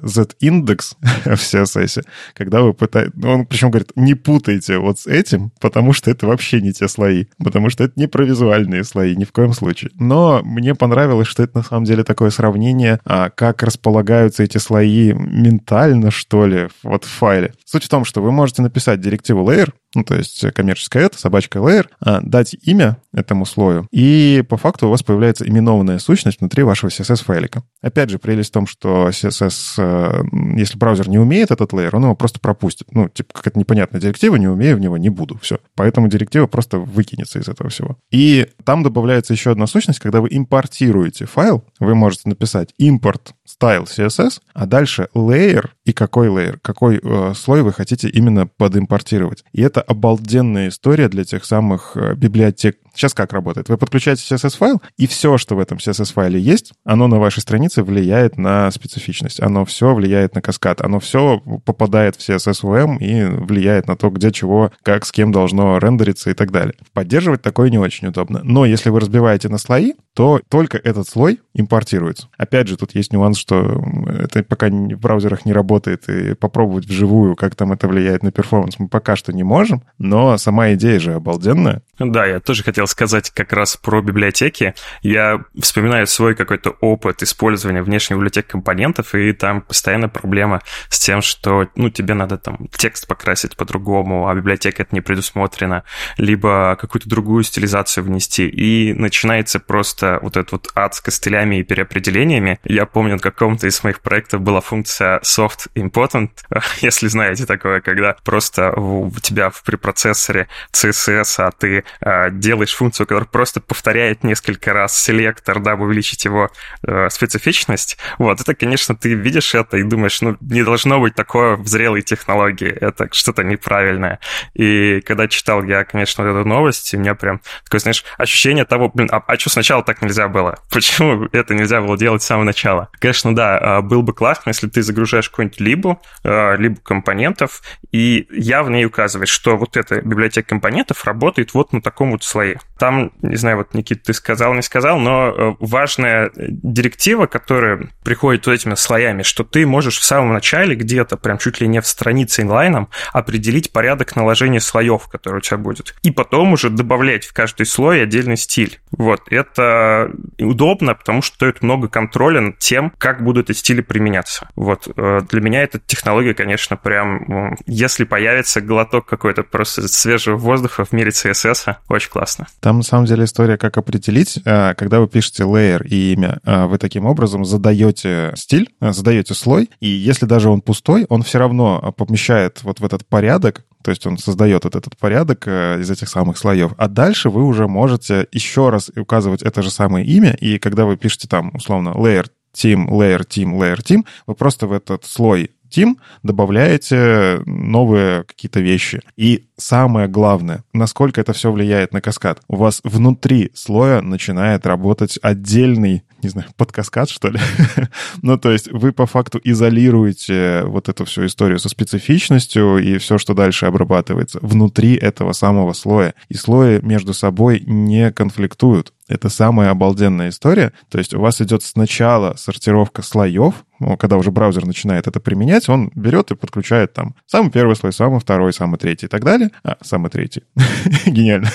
Z-индекс в CSS, когда вы пытаетесь... Он причем говорит, не путайте вот с этим, потому что это вообще не те слои, потому что это не про визуальные слои, ни в коем случае. Но мне понравилось, что это на самом деле такое сравнение, а, как располагаются эти слои ментально, что ли, вот в файле. Суть в том, что вы можете написать директиву layer, ну, то есть коммерческая это, собачка layer, а, дать имя этому слою, и по факту у вас появляется именованная сущность внутри вашего CSS-файлика. Опять же, прелесть в том, что CSS, э, если браузер не умеет этот layer, он его просто пропустит. Ну, типа, какая-то непонятная директива, не умею в него, не буду, все. Поэтому директива просто выкинется из этого всего. И там добавляется еще одна сущность, когда вы импортируете файл, вы можете написать import style CSS, а дальше layer и какой layer, какой э, слой вы хотите именно подимпортировать. И это обалденная история для тех самых э, библиотек Сейчас как работает? Вы подключаете CSS-файл, и все, что в этом CSS-файле есть, оно на вашей странице влияет на специфичность. Оно все влияет на каскад. Оно все попадает в CSS-VM и влияет на то, где чего, как, с кем должно рендериться и так далее. Поддерживать такое не очень удобно. Но если вы разбиваете на слои, то только этот слой импортируется. Опять же, тут есть нюанс, что это пока в браузерах не работает, и попробовать вживую, как там это влияет на перформанс, мы пока что не можем, но сама идея же обалденная. Да, я тоже хотел сказать как раз про библиотеки. Я вспоминаю свой какой-то опыт использования внешней библиотек компонентов, и там постоянно проблема с тем, что, ну, тебе надо там текст покрасить по-другому, а библиотека это не предусмотрена, либо какую-то другую стилизацию внести, и начинается просто вот этот вот ад с костылями и переопределениями. Я помню, на каком-то из моих проектов была функция soft important, если знаете такое, когда просто у тебя в препроцессоре CSS, а ты а, делаешь функцию, которая просто повторяет несколько раз селектор, дабы увеличить его э, специфичность, вот, это, конечно, ты видишь это и думаешь, ну, не должно быть такое в зрелой технологии, это что-то неправильное. И когда читал я, конечно, эту новость, у меня прям такое, знаешь, ощущение того, блин, а, а что сначала так нельзя было? Почему это нельзя было делать с самого начала? Конечно, да, а, был бы классно, если ты загружаешь какую-нибудь либо, э, либо компонентов, и явно ей указывает, что вот эта библиотека компонентов работает вот на таком вот слое. Там, не знаю, вот, Никит, ты сказал, не сказал, но э, важная директива, которая приходит вот этими слоями, что ты можешь в самом начале где-то, прям чуть ли не в странице инлайном, определить порядок наложения слоев, который у тебя будет. И потом уже добавлять в каждый слой отдельный стиль. Вот, это удобно, потому что дает много контроля над тем, как будут эти стили применяться. Вот, э, для меня эта технология, конечно, прям, если появится глоток какой-то просто свежего воздуха в мире CSS, очень классно. Там, на самом деле, история, как определить, э, когда вы пишете layer и имя, э, вы таким образом задаете стиль, э, задаете слой, и если даже он пустой, он все равно помещает вот в этот порядок, то есть он создает вот этот порядок из этих самых слоев. А дальше вы уже можете еще раз указывать это же самое имя, и когда вы пишете там, условно, layer team, layer team, layer team, вы просто в этот слой Team добавляете новые какие-то вещи. И самое главное, насколько это все влияет на каскад. У вас внутри слоя начинает работать отдельный, не знаю, подкаскад, что ли? ну, то есть вы по факту изолируете вот эту всю историю со специфичностью и все, что дальше обрабатывается, внутри этого самого слоя. И слои между собой не конфликтуют. Это самая обалденная история. То есть у вас идет сначала сортировка слоев, когда уже браузер начинает это применять, он берет и подключает там самый первый слой, самый второй, самый третий и так далее. А, самый третий. Гениально.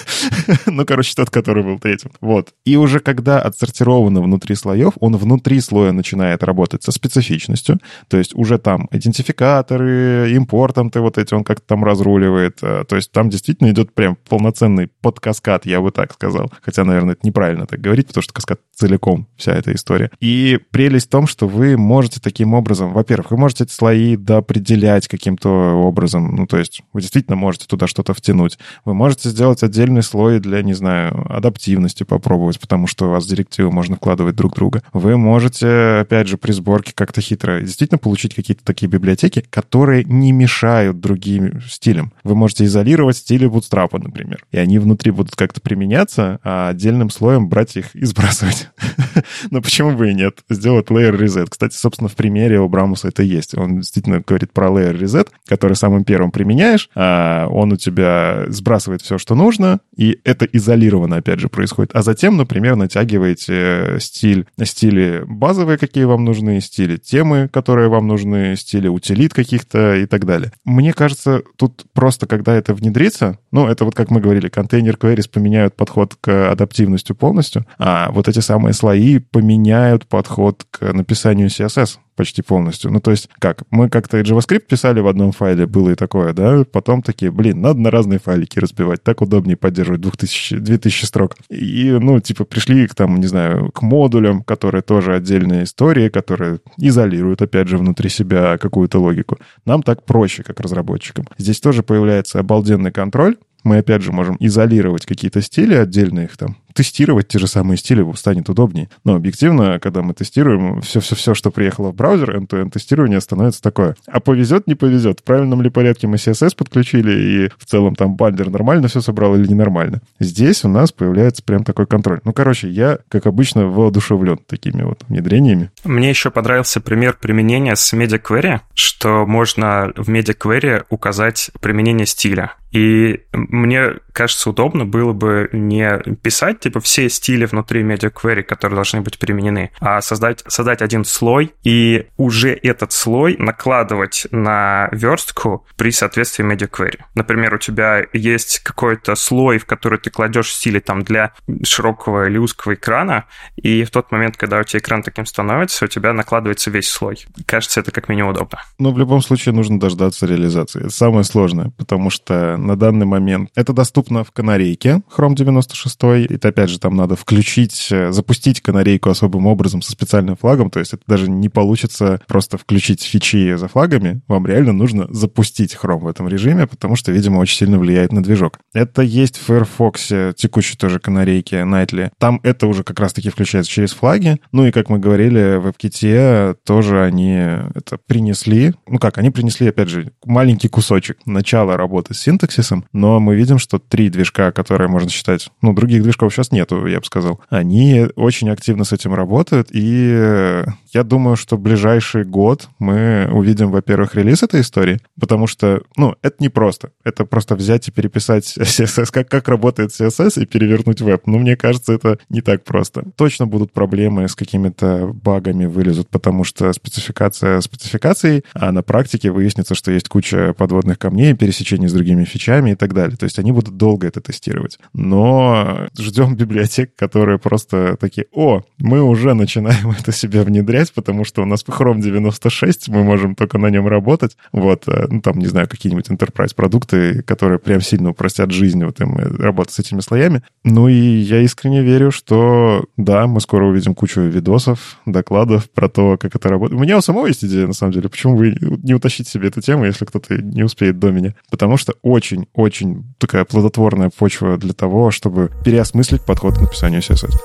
ну, короче, тот, который был третьим. Вот. И уже когда отсортировано внутри слоев, он внутри слоя начинает работать со специфичностью, то есть уже там идентификаторы, импортанты вот эти он как-то там разруливает. А, то есть там действительно идет прям полноценный подкаскад, я бы так сказал. Хотя, наверное, это неправильно так говорить, потому что каскад целиком вся эта история. И прелесть в том, что вы можете таким образом, во-первых, вы можете эти слои доопределять каким-то образом, ну, то есть вы действительно можете туда что-то втянуть. Вы можете сделать отдельный слой для, не знаю, адаптивности попробовать, потому что у вас директивы можно вкладывать друг друга. Вы можете, опять же, при сборке как-то хитро действительно получить какие-то такие библиотеки, которые не мешают другим стилям. Вы можете изолировать стили Bootstrap, например, и они внутри будут как-то применяться, а отдельным слоем брать их и сбрасывать. Но почему бы и нет? Сделать layer reset. Кстати, собственно, в примере у Брамуса это есть. Он действительно говорит про layer reset, который самым первым применяешь, а он у тебя сбрасывает все, что нужно, и это изолированно, опять же, происходит. А затем, например, натягиваете стиль, стили базовые, какие вам нужны, стили темы, которые вам нужны, стили утилит каких-то и так далее. Мне кажется, тут просто, когда это внедрится, ну, это вот как мы говорили, контейнер queries поменяют подход к адаптивности полностью, а вот эти самые слои поменяют подход к написанию CSS почти полностью. Ну, то есть, как? Мы как-то JavaScript писали в одном файле, было и такое, да? Потом такие, блин, надо на разные файлики разбивать, так удобнее поддерживать 2000, 2000 строк. И, ну, типа, пришли к там, не знаю, к модулям, которые тоже отдельная история, которые изолируют, опять же, внутри себя какую-то логику. Нам так проще, как разработчикам. Здесь тоже появляется обалденный контроль, мы опять же можем изолировать какие-то стили, отдельно их там тестировать те же самые стили станет удобнее. Но объективно, когда мы тестируем, все-все-все, что приехало в браузер, end-to-end тестирование становится такое. А повезет, не повезет. В правильном ли порядке мы CSS подключили, и в целом там бандер нормально все собрал или ненормально. Здесь у нас появляется прям такой контроль. Ну, короче, я, как обычно, воодушевлен такими вот внедрениями. Мне еще понравился пример применения с MediaQuery, что можно в MediaQuery указать применение стиля. И мне кажется, удобно было бы не писать типа все стили внутри MediaQuery, которые должны быть применены, а создать, создать один слой и уже этот слой накладывать на верстку при соответствии MediaQuery. Например, у тебя есть какой-то слой, в который ты кладешь стили там для широкого или узкого экрана, и в тот момент, когда у тебя экран таким становится, у тебя накладывается весь слой. Кажется, это как минимум удобно. Но в любом случае нужно дождаться реализации. Это самое сложное, потому что на данный момент это доступно в канарейке Chrome 96, и опять же там надо включить, э, запустить канарейку особым образом со специальным флагом, то есть это даже не получится просто включить фичи за флагами, вам реально нужно запустить Chrome в этом режиме, потому что, видимо, очень сильно влияет на движок. Это есть в Firefox, текущей тоже канарейке Nightly. Там это уже как раз-таки включается через флаги. Ну и, как мы говорили, в WebKit тоже они это принесли. Ну как, они принесли, опять же, маленький кусочек начала работы с синтаксисом, но мы видим, что три движка, которые можно считать... Ну, других движков сейчас нету, я бы сказал. Они очень активно с этим работают, и э, я думаю, что ближайший год мы увидим, во-первых, релиз этой истории, потому что, ну, это не просто. Это просто взять и переписать CSS, как, как работает CSS, и перевернуть веб. Ну, мне кажется, это не так просто. Точно будут проблемы с какими-то багами вылезут, потому что спецификация спецификацией, а на практике выяснится, что есть куча подводных камней, пересечений с другими фичами и так далее. То есть они будут долго это тестировать. Но ждем библиотек, которые просто такие, о, мы уже начинаем это себе внедрять, потому что у нас Chrome 96, мы можем только на нем работать. Вот, э, ну, там, не знаю, какие-нибудь enterprise продукты, которые прям сильно упростят жизнь вот им э, работать с этими слоями. Ну и я искренне верю, что да, мы скоро увидим кучу видосов, докладов про то, как это работает. У меня у самого есть идея, на самом деле, почему вы не утащить себе эту тему, если кто-то не успеет до меня. Потому что очень-очень такая плодотворная почва для того, чтобы переосмыслить подход к написанию CSS.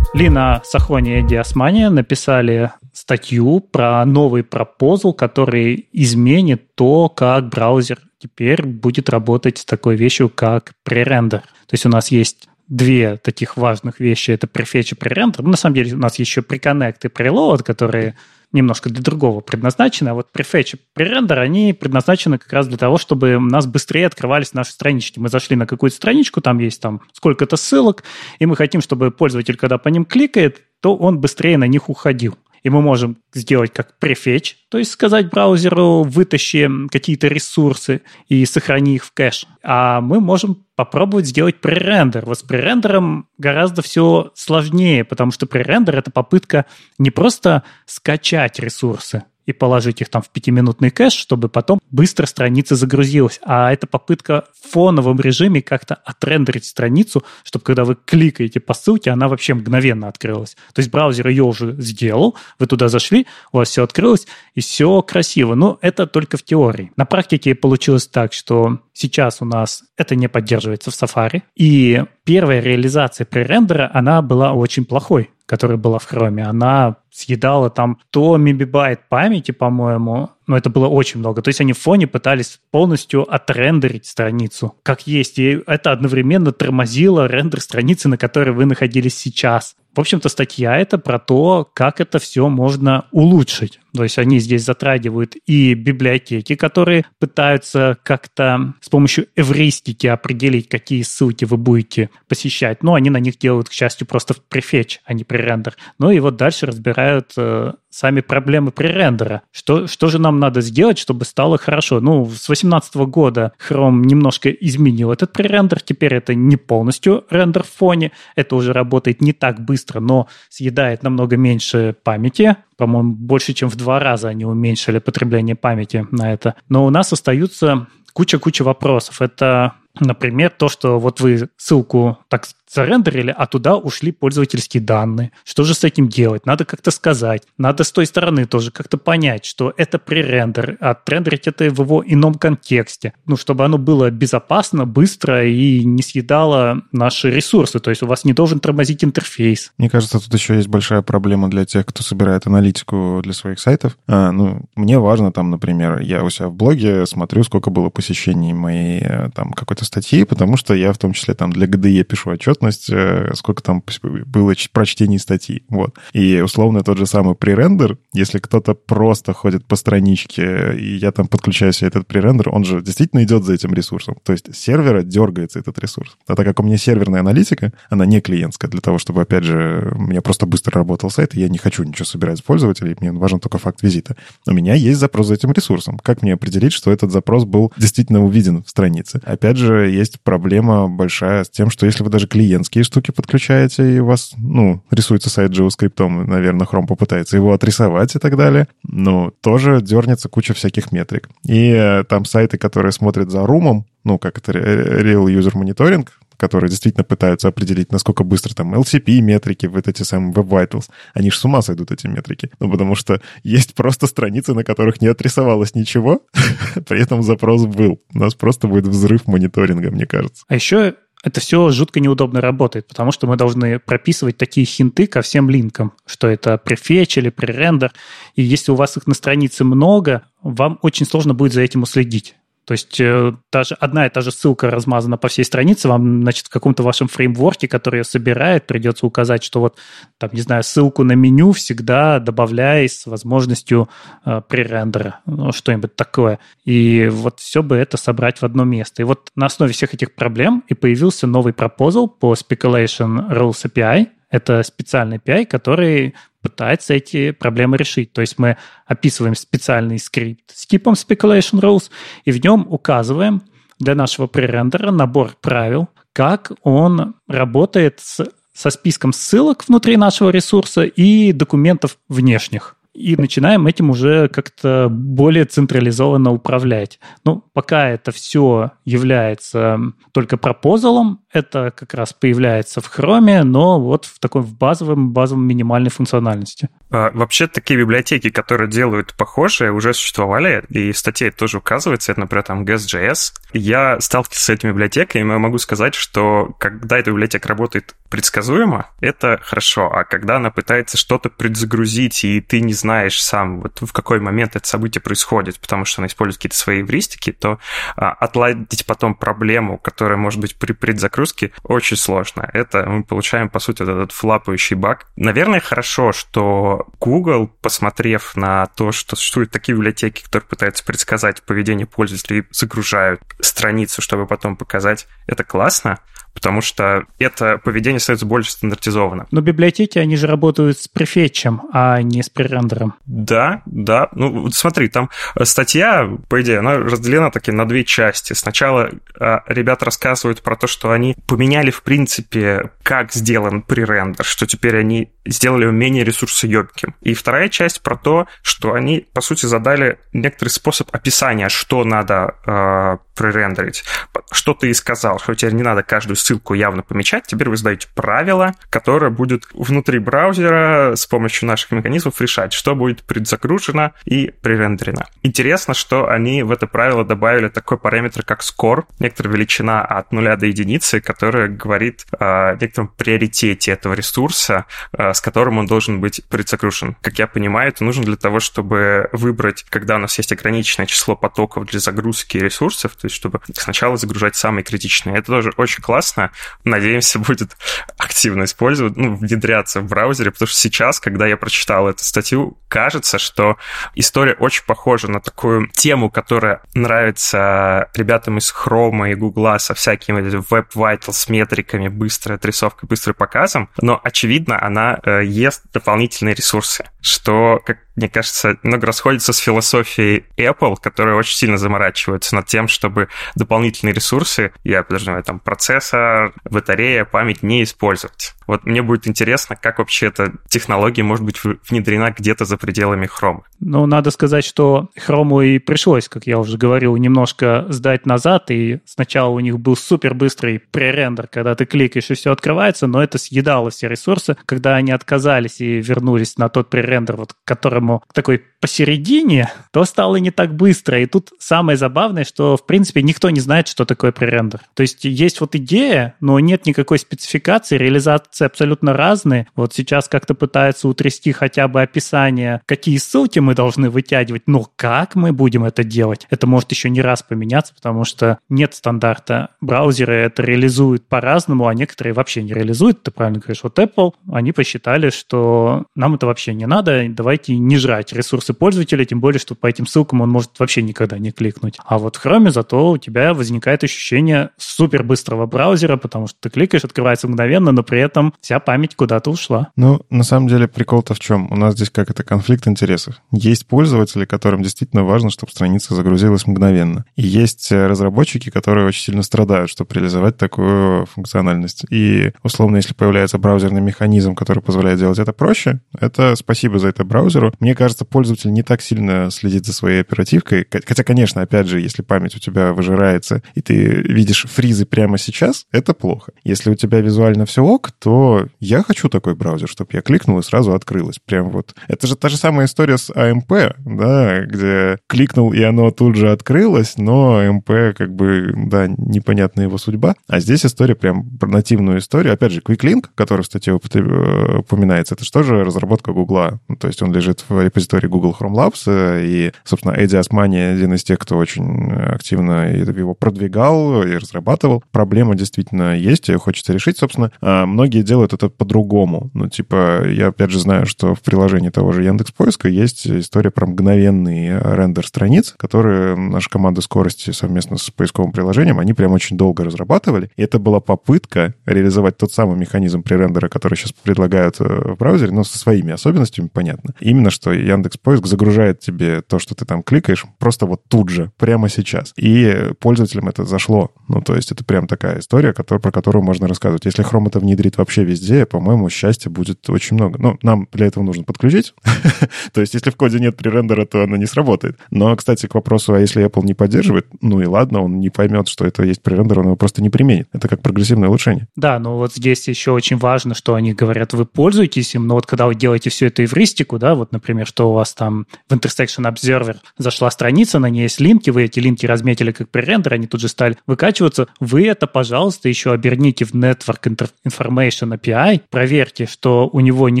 Лина Сахони и Диасмания написали статью про новый пропозал, который изменит то, как браузер теперь будет работать с такой вещью, как пререндер. То есть у нас есть две таких важных вещи. Это prefetch и пререндер. На самом деле у нас еще preconnect и preload, которые немножко для другого предназначены, а вот prefetch и prerender, они предназначены как раз для того, чтобы у нас быстрее открывались наши странички. Мы зашли на какую-то страничку, там есть там сколько-то ссылок, и мы хотим, чтобы пользователь, когда по ним кликает, то он быстрее на них уходил. И мы можем сделать как префетч, то есть сказать браузеру, вытащи какие-то ресурсы и сохрани их в кэш. А мы можем попробовать сделать пререндер. Вот с пререндером гораздо все сложнее, потому что пререндер — это попытка не просто скачать ресурсы, и положить их там в пятиминутный кэш, чтобы потом быстро страница загрузилась. А это попытка в фоновом режиме как-то отрендерить страницу, чтобы когда вы кликаете по ссылке, она вообще мгновенно открылась. То есть браузер ее уже сделал, вы туда зашли, у вас все открылось, и все красиво. Но это только в теории. На практике получилось так, что сейчас у нас это не поддерживается в Safari, и первая реализация пререндера, она была очень плохой которая была в хроме, она съедала там то мегабайт памяти, по-моему, но это было очень много. То есть они в фоне пытались полностью отрендерить страницу, как есть. И это одновременно тормозило рендер страницы, на которой вы находились сейчас. В общем-то, статья это про то, как это все можно улучшить. То есть они здесь затрагивают и библиотеки, которые пытаются как-то с помощью эвристики определить, какие ссылки вы будете посещать. Но они на них делают, к счастью, просто префетч, а не пререндер. Ну и вот дальше разбирают э, сами проблемы пререндера. Что, что же нам надо сделать, чтобы стало хорошо? Ну, с 2018 года Chrome немножко изменил этот пререндер. Теперь это не полностью рендер в фоне. Это уже работает не так быстро, но съедает намного меньше памяти. По-моему, больше, чем в два раза они уменьшили потребление памяти на это. Но у нас остаются куча-куча вопросов. Это Например, то, что вот вы ссылку так зарендерили, а туда ушли пользовательские данные. Что же с этим делать? Надо как-то сказать. Надо с той стороны тоже как-то понять, что это пререндер, а отрендерить это в его ином контексте. Ну, чтобы оно было безопасно, быстро и не съедало наши ресурсы. То есть у вас не должен тормозить интерфейс. Мне кажется, тут еще есть большая проблема для тех, кто собирает аналитику для своих сайтов. А, ну, мне важно там, например, я у себя в блоге смотрю, сколько было посещений моей э, там какой-то статьи, потому что я в том числе там для ГДЕ пишу отчетность, э, сколько там было прочтений статьи. Вот. И условно тот же самый пререндер, если кто-то просто ходит по страничке, и я там подключаю себе этот пререндер, он же действительно идет за этим ресурсом. То есть сервера дергается этот ресурс. А так как у меня серверная аналитика, она не клиентская, для того, чтобы, опять же, у меня просто быстро работал сайт, и я не хочу ничего собирать с пользователей, мне важен только факт визита. У меня есть запрос за этим ресурсом. Как мне определить, что этот запрос был действительно увиден в странице? Опять же, есть проблема большая с тем, что если вы даже клиентские штуки подключаете, и у вас, ну, рисуется сайт JavaScript, наверное, Chrome попытается его отрисовать и так далее, ну, тоже дернется куча всяких метрик. И э, там сайты, которые смотрят за румом, ну, как это Real User Monitoring, которые действительно пытаются определить, насколько быстро там LCP метрики, вот эти самые Web Vitals, они же с ума сойдут, эти метрики. Ну, потому что есть просто страницы, на которых не отрисовалось ничего, при этом запрос был. У нас просто будет взрыв мониторинга, мне кажется. А еще это все жутко неудобно работает, потому что мы должны прописывать такие хинты ко всем линкам, что это префетч или пререндер. И если у вас их на странице много, вам очень сложно будет за этим уследить. То есть э, даже одна и та же ссылка размазана по всей странице, вам, значит, в каком-то вашем фреймворке, который ее собирает, придется указать, что вот, там, не знаю, ссылку на меню всегда добавляй с возможностью э, пререндера, ну, что-нибудь такое. И вот все бы это собрать в одно место. И вот на основе всех этих проблем и появился новый пропозал по Speculation Rules API, это специальный API, который пытается эти проблемы решить. То есть мы описываем специальный скрипт с типом speculation rules, и в нем указываем для нашего пререндера набор правил, как он работает с, со списком ссылок внутри нашего ресурса и документов внешних и начинаем этим уже как-то более централизованно управлять. Ну, пока это все является только пропозалом, это как раз появляется в Chrome, но вот в такой в базовом, базовом минимальной функциональности. А, вообще такие библиотеки, которые делают похожие, уже существовали, и в статье это тоже указывается, это, например, там GSJS. Я сталкивался с этими библиотеками, и могу сказать, что когда эта библиотека работает предсказуемо, это хорошо, а когда она пытается что-то предзагрузить, и ты не знаешь сам, вот в какой момент это событие происходит, потому что она использует какие-то свои эвристики, то а, отладить потом проблему, которая может быть при предзагрузке, загрузки очень сложно. Это мы получаем, по сути, этот флапающий баг. Наверное, хорошо, что Google, посмотрев на то, что существуют такие библиотеки, которые пытаются предсказать поведение пользователей, загружают страницу, чтобы потом показать, это классно потому что это поведение становится больше стандартизованным. Но библиотеки, они же работают с префетчем, а не с пререндером. Да, да. Ну, вот смотри, там э, статья, по идее, она разделена таки на две части. Сначала а, ребята рассказывают про то, что они поменяли, в принципе, как сделан пререндер, что теперь они сделали его менее ресурсоемким. И вторая часть про то, что они, по сути, задали некоторый способ описания, что надо э, пререндерить. Что ты и сказал, что теперь не надо каждую ссылку явно помечать, теперь вы задаете правило, которое будет внутри браузера с помощью наших механизмов решать, что будет предзагружено и пререндерено. Интересно, что они в это правило добавили такой параметр, как score, некоторая величина от нуля до единицы, которая говорит о некотором приоритете этого ресурса, с которым он должен быть предзагружен. Как я понимаю, это нужно для того, чтобы выбрать, когда у нас есть ограниченное число потоков для загрузки ресурсов, то есть чтобы сначала загружать самые критичные. Это тоже очень классно. Надеемся, будет активно использовать, ну, внедряться в браузере, потому что сейчас, когда я прочитал эту статью, кажется, что история очень похожа на такую тему, которая нравится ребятам из Chrome и Google со всякими Web Vitals метриками, быстрой отрисовкой, быстрым показом, но, очевидно, она э, ест дополнительные ресурсы, что, как мне кажется, немного расходится с философией Apple, которая очень сильно заморачивается над тем, чтобы дополнительные ресурсы, я подразумеваю, там, процессор, батарея, память не использовать. Вот мне будет интересно, как вообще эта технология может быть внедрена где-то за пределами Chrome. Ну, надо сказать, что Chrome и пришлось, как я уже говорил, немножко сдать назад, и сначала у них был супер быстрый пререндер, когда ты кликаешь и все открывается, но это съедало все ресурсы. Когда они отказались и вернулись на тот пререндер, вот, которому такой посередине, то стало не так быстро. И тут самое забавное, что, в принципе, никто не знает, что такое пререндер. То есть есть вот идея, но нет никакой спецификации, реализации абсолютно разные. Вот сейчас как-то пытаются утрясти хотя бы описание, какие ссылки мы должны вытягивать, но как мы будем это делать? Это может еще не раз поменяться, потому что нет стандарта. Браузеры это реализуют по-разному, а некоторые вообще не реализуют. Ты правильно говоришь, вот Apple, они посчитали, что нам это вообще не надо, давайте не жрать ресурсы пользователя, тем более, что по этим ссылкам он может вообще никогда не кликнуть. А вот в Chrome зато у тебя возникает ощущение супер быстрого браузера, потому что ты кликаешь, открывается мгновенно, но при этом вся память куда-то ушла. Ну, на самом деле, прикол-то в чем? У нас здесь как это конфликт интересов. Есть пользователи, которым действительно важно, чтобы страница загрузилась мгновенно. И есть э, разработчики, которые очень сильно страдают, чтобы реализовать такую функциональность. И, условно, если появляется браузерный механизм, который позволяет делать это проще, это спасибо за это браузеру. Мне кажется, пользователь не так сильно следит за своей оперативкой. Хотя, конечно, опять же, если память у тебя выжирается, и ты видишь фризы прямо сейчас, это плохо. Если у тебя визуально все ок, то я хочу такой браузер, чтобы я кликнул и сразу открылось. Прям вот. Это же та же самая история с AMP, да, где кликнул, и оно тут же открылось, но AMP как бы, да, непонятна его судьба. А здесь история прям про нативную историю. Опять же, QuickLink, который в статье э, упоминается, это же тоже разработка Гугла. Ну, то есть он лежит в репозитории Google Chrome Labs, э, и, собственно, Эдди Османи один из тех, кто очень активно его продвигал и разрабатывал. Проблема действительно есть, ее хочется решить. Собственно, а, многие делают это по-другому. Ну, типа, я опять же знаю, что в приложении того же Яндекс Поиска есть история про мгновенный рендер страниц, которые наша команда скорости совместно с поисковым приложением, они прям очень долго разрабатывали. И это была попытка реализовать тот самый механизм пререндера, который сейчас предлагают э, в браузере, но со своими особенностями, понятно. Именно что Яндекс Поиск загружает тебе то, что ты там кликаешь, просто вот тут же, прямо сейчас. И пользователям это зашло. Ну, то есть это прям такая история, который, про которую можно рассказывать. Если Chrome это внедрит вообще везде, по-моему, счастья будет очень много. Ну, нам для этого нужно подключить. то есть если в коде нет пререндера, то оно не сработает. Но, кстати, к вопросу, а если Apple не поддерживает, ну и ладно, он не поймет, что это есть пререндер, он его просто не применит. Это как прогрессивное улучшение. Да, но вот здесь еще очень важно, что они говорят, вы пользуетесь им, но вот когда вы делаете все это эвристику, да, вот, например, что у вас там в Intersection Observer зашла страница, на ней есть линки, вы эти линки разметили как пререндер, они тут же стали выкачиваться, вы это, пожалуйста, еще оберните в Network Information API, проверьте, что у него не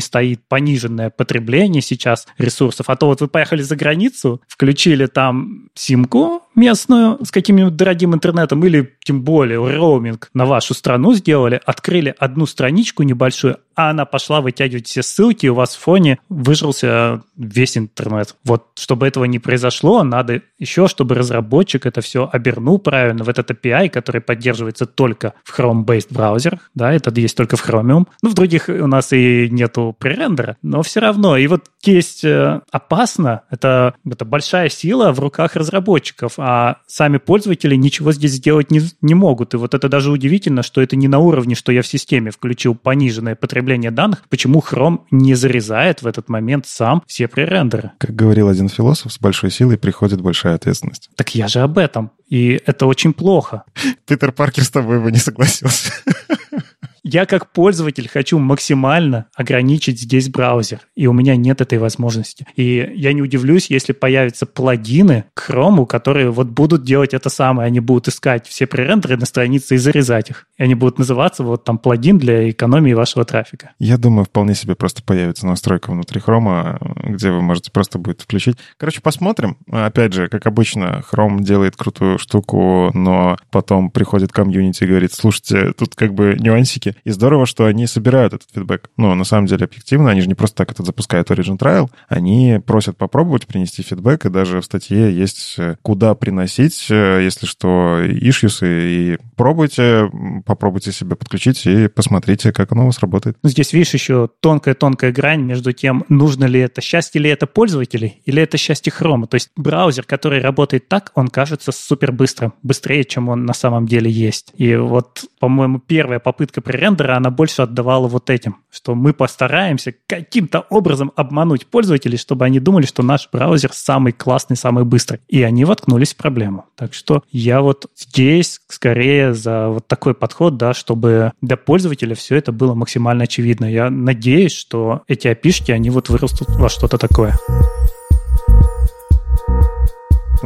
стоит пониженное потребление сейчас ресурсов, а то вот вы поехали за границу, включили там симку, местную с каким-нибудь дорогим интернетом или тем более роуминг на вашу страну сделали, открыли одну страничку небольшую, а она пошла вытягивать все ссылки, и у вас в фоне выжился весь интернет. Вот чтобы этого не произошло, надо еще, чтобы разработчик это все обернул правильно в этот API, который поддерживается только в Chrome-based браузерах, да, это есть только в Chromium. Ну, в других у нас и нету пререндера, но все равно. И вот есть э, опасно, это, это большая сила в руках разработчиков, а сами пользователи ничего здесь сделать не, не могут. И вот это даже удивительно, что это не на уровне, что я в системе включил пониженное потребление данных, почему Chrome не зарезает в этот момент сам все пререндеры. Как говорил один философ, с большой силой приходит большая ответственность. Так я же об этом. И это очень плохо. Питер Паркер с тобой бы не согласился. Я как пользователь хочу максимально ограничить здесь браузер, и у меня нет этой возможности. И я не удивлюсь, если появятся плагины к Chrome, которые вот будут делать это самое. Они будут искать все пререндеры на странице и зарезать их. И они будут называться вот там плагин для экономии вашего трафика. Я думаю, вполне себе просто появится настройка внутри Chrome, где вы можете просто будет включить. Короче, посмотрим. Опять же, как обычно, Chrome делает крутую штуку, но потом приходит комьюнити и говорит, слушайте, тут как бы нюансики, и здорово, что они собирают этот фидбэк. Но на самом деле объективно, они же не просто так это запускают Origin Trial, они просят попробовать принести фидбэк, и даже в статье есть э, куда приносить, э, если что, issues, и пробуйте, попробуйте себе подключить и посмотрите, как оно у вас работает. Ну, здесь, видишь, еще тонкая-тонкая грань между тем, нужно ли это счастье ли это пользователей, или это счастье хрома. То есть браузер, который работает так, он кажется супер быстрым, быстрее, чем он на самом деле есть. И вот, по-моему, первая попытка рендера, она больше отдавала вот этим, что мы постараемся каким-то образом обмануть пользователей, чтобы они думали, что наш браузер самый классный, самый быстрый. И они воткнулись в проблему. Так что я вот здесь скорее за вот такой подход, да, чтобы для пользователя все это было максимально очевидно. Я надеюсь, что эти опишки, они вот вырастут во что-то такое.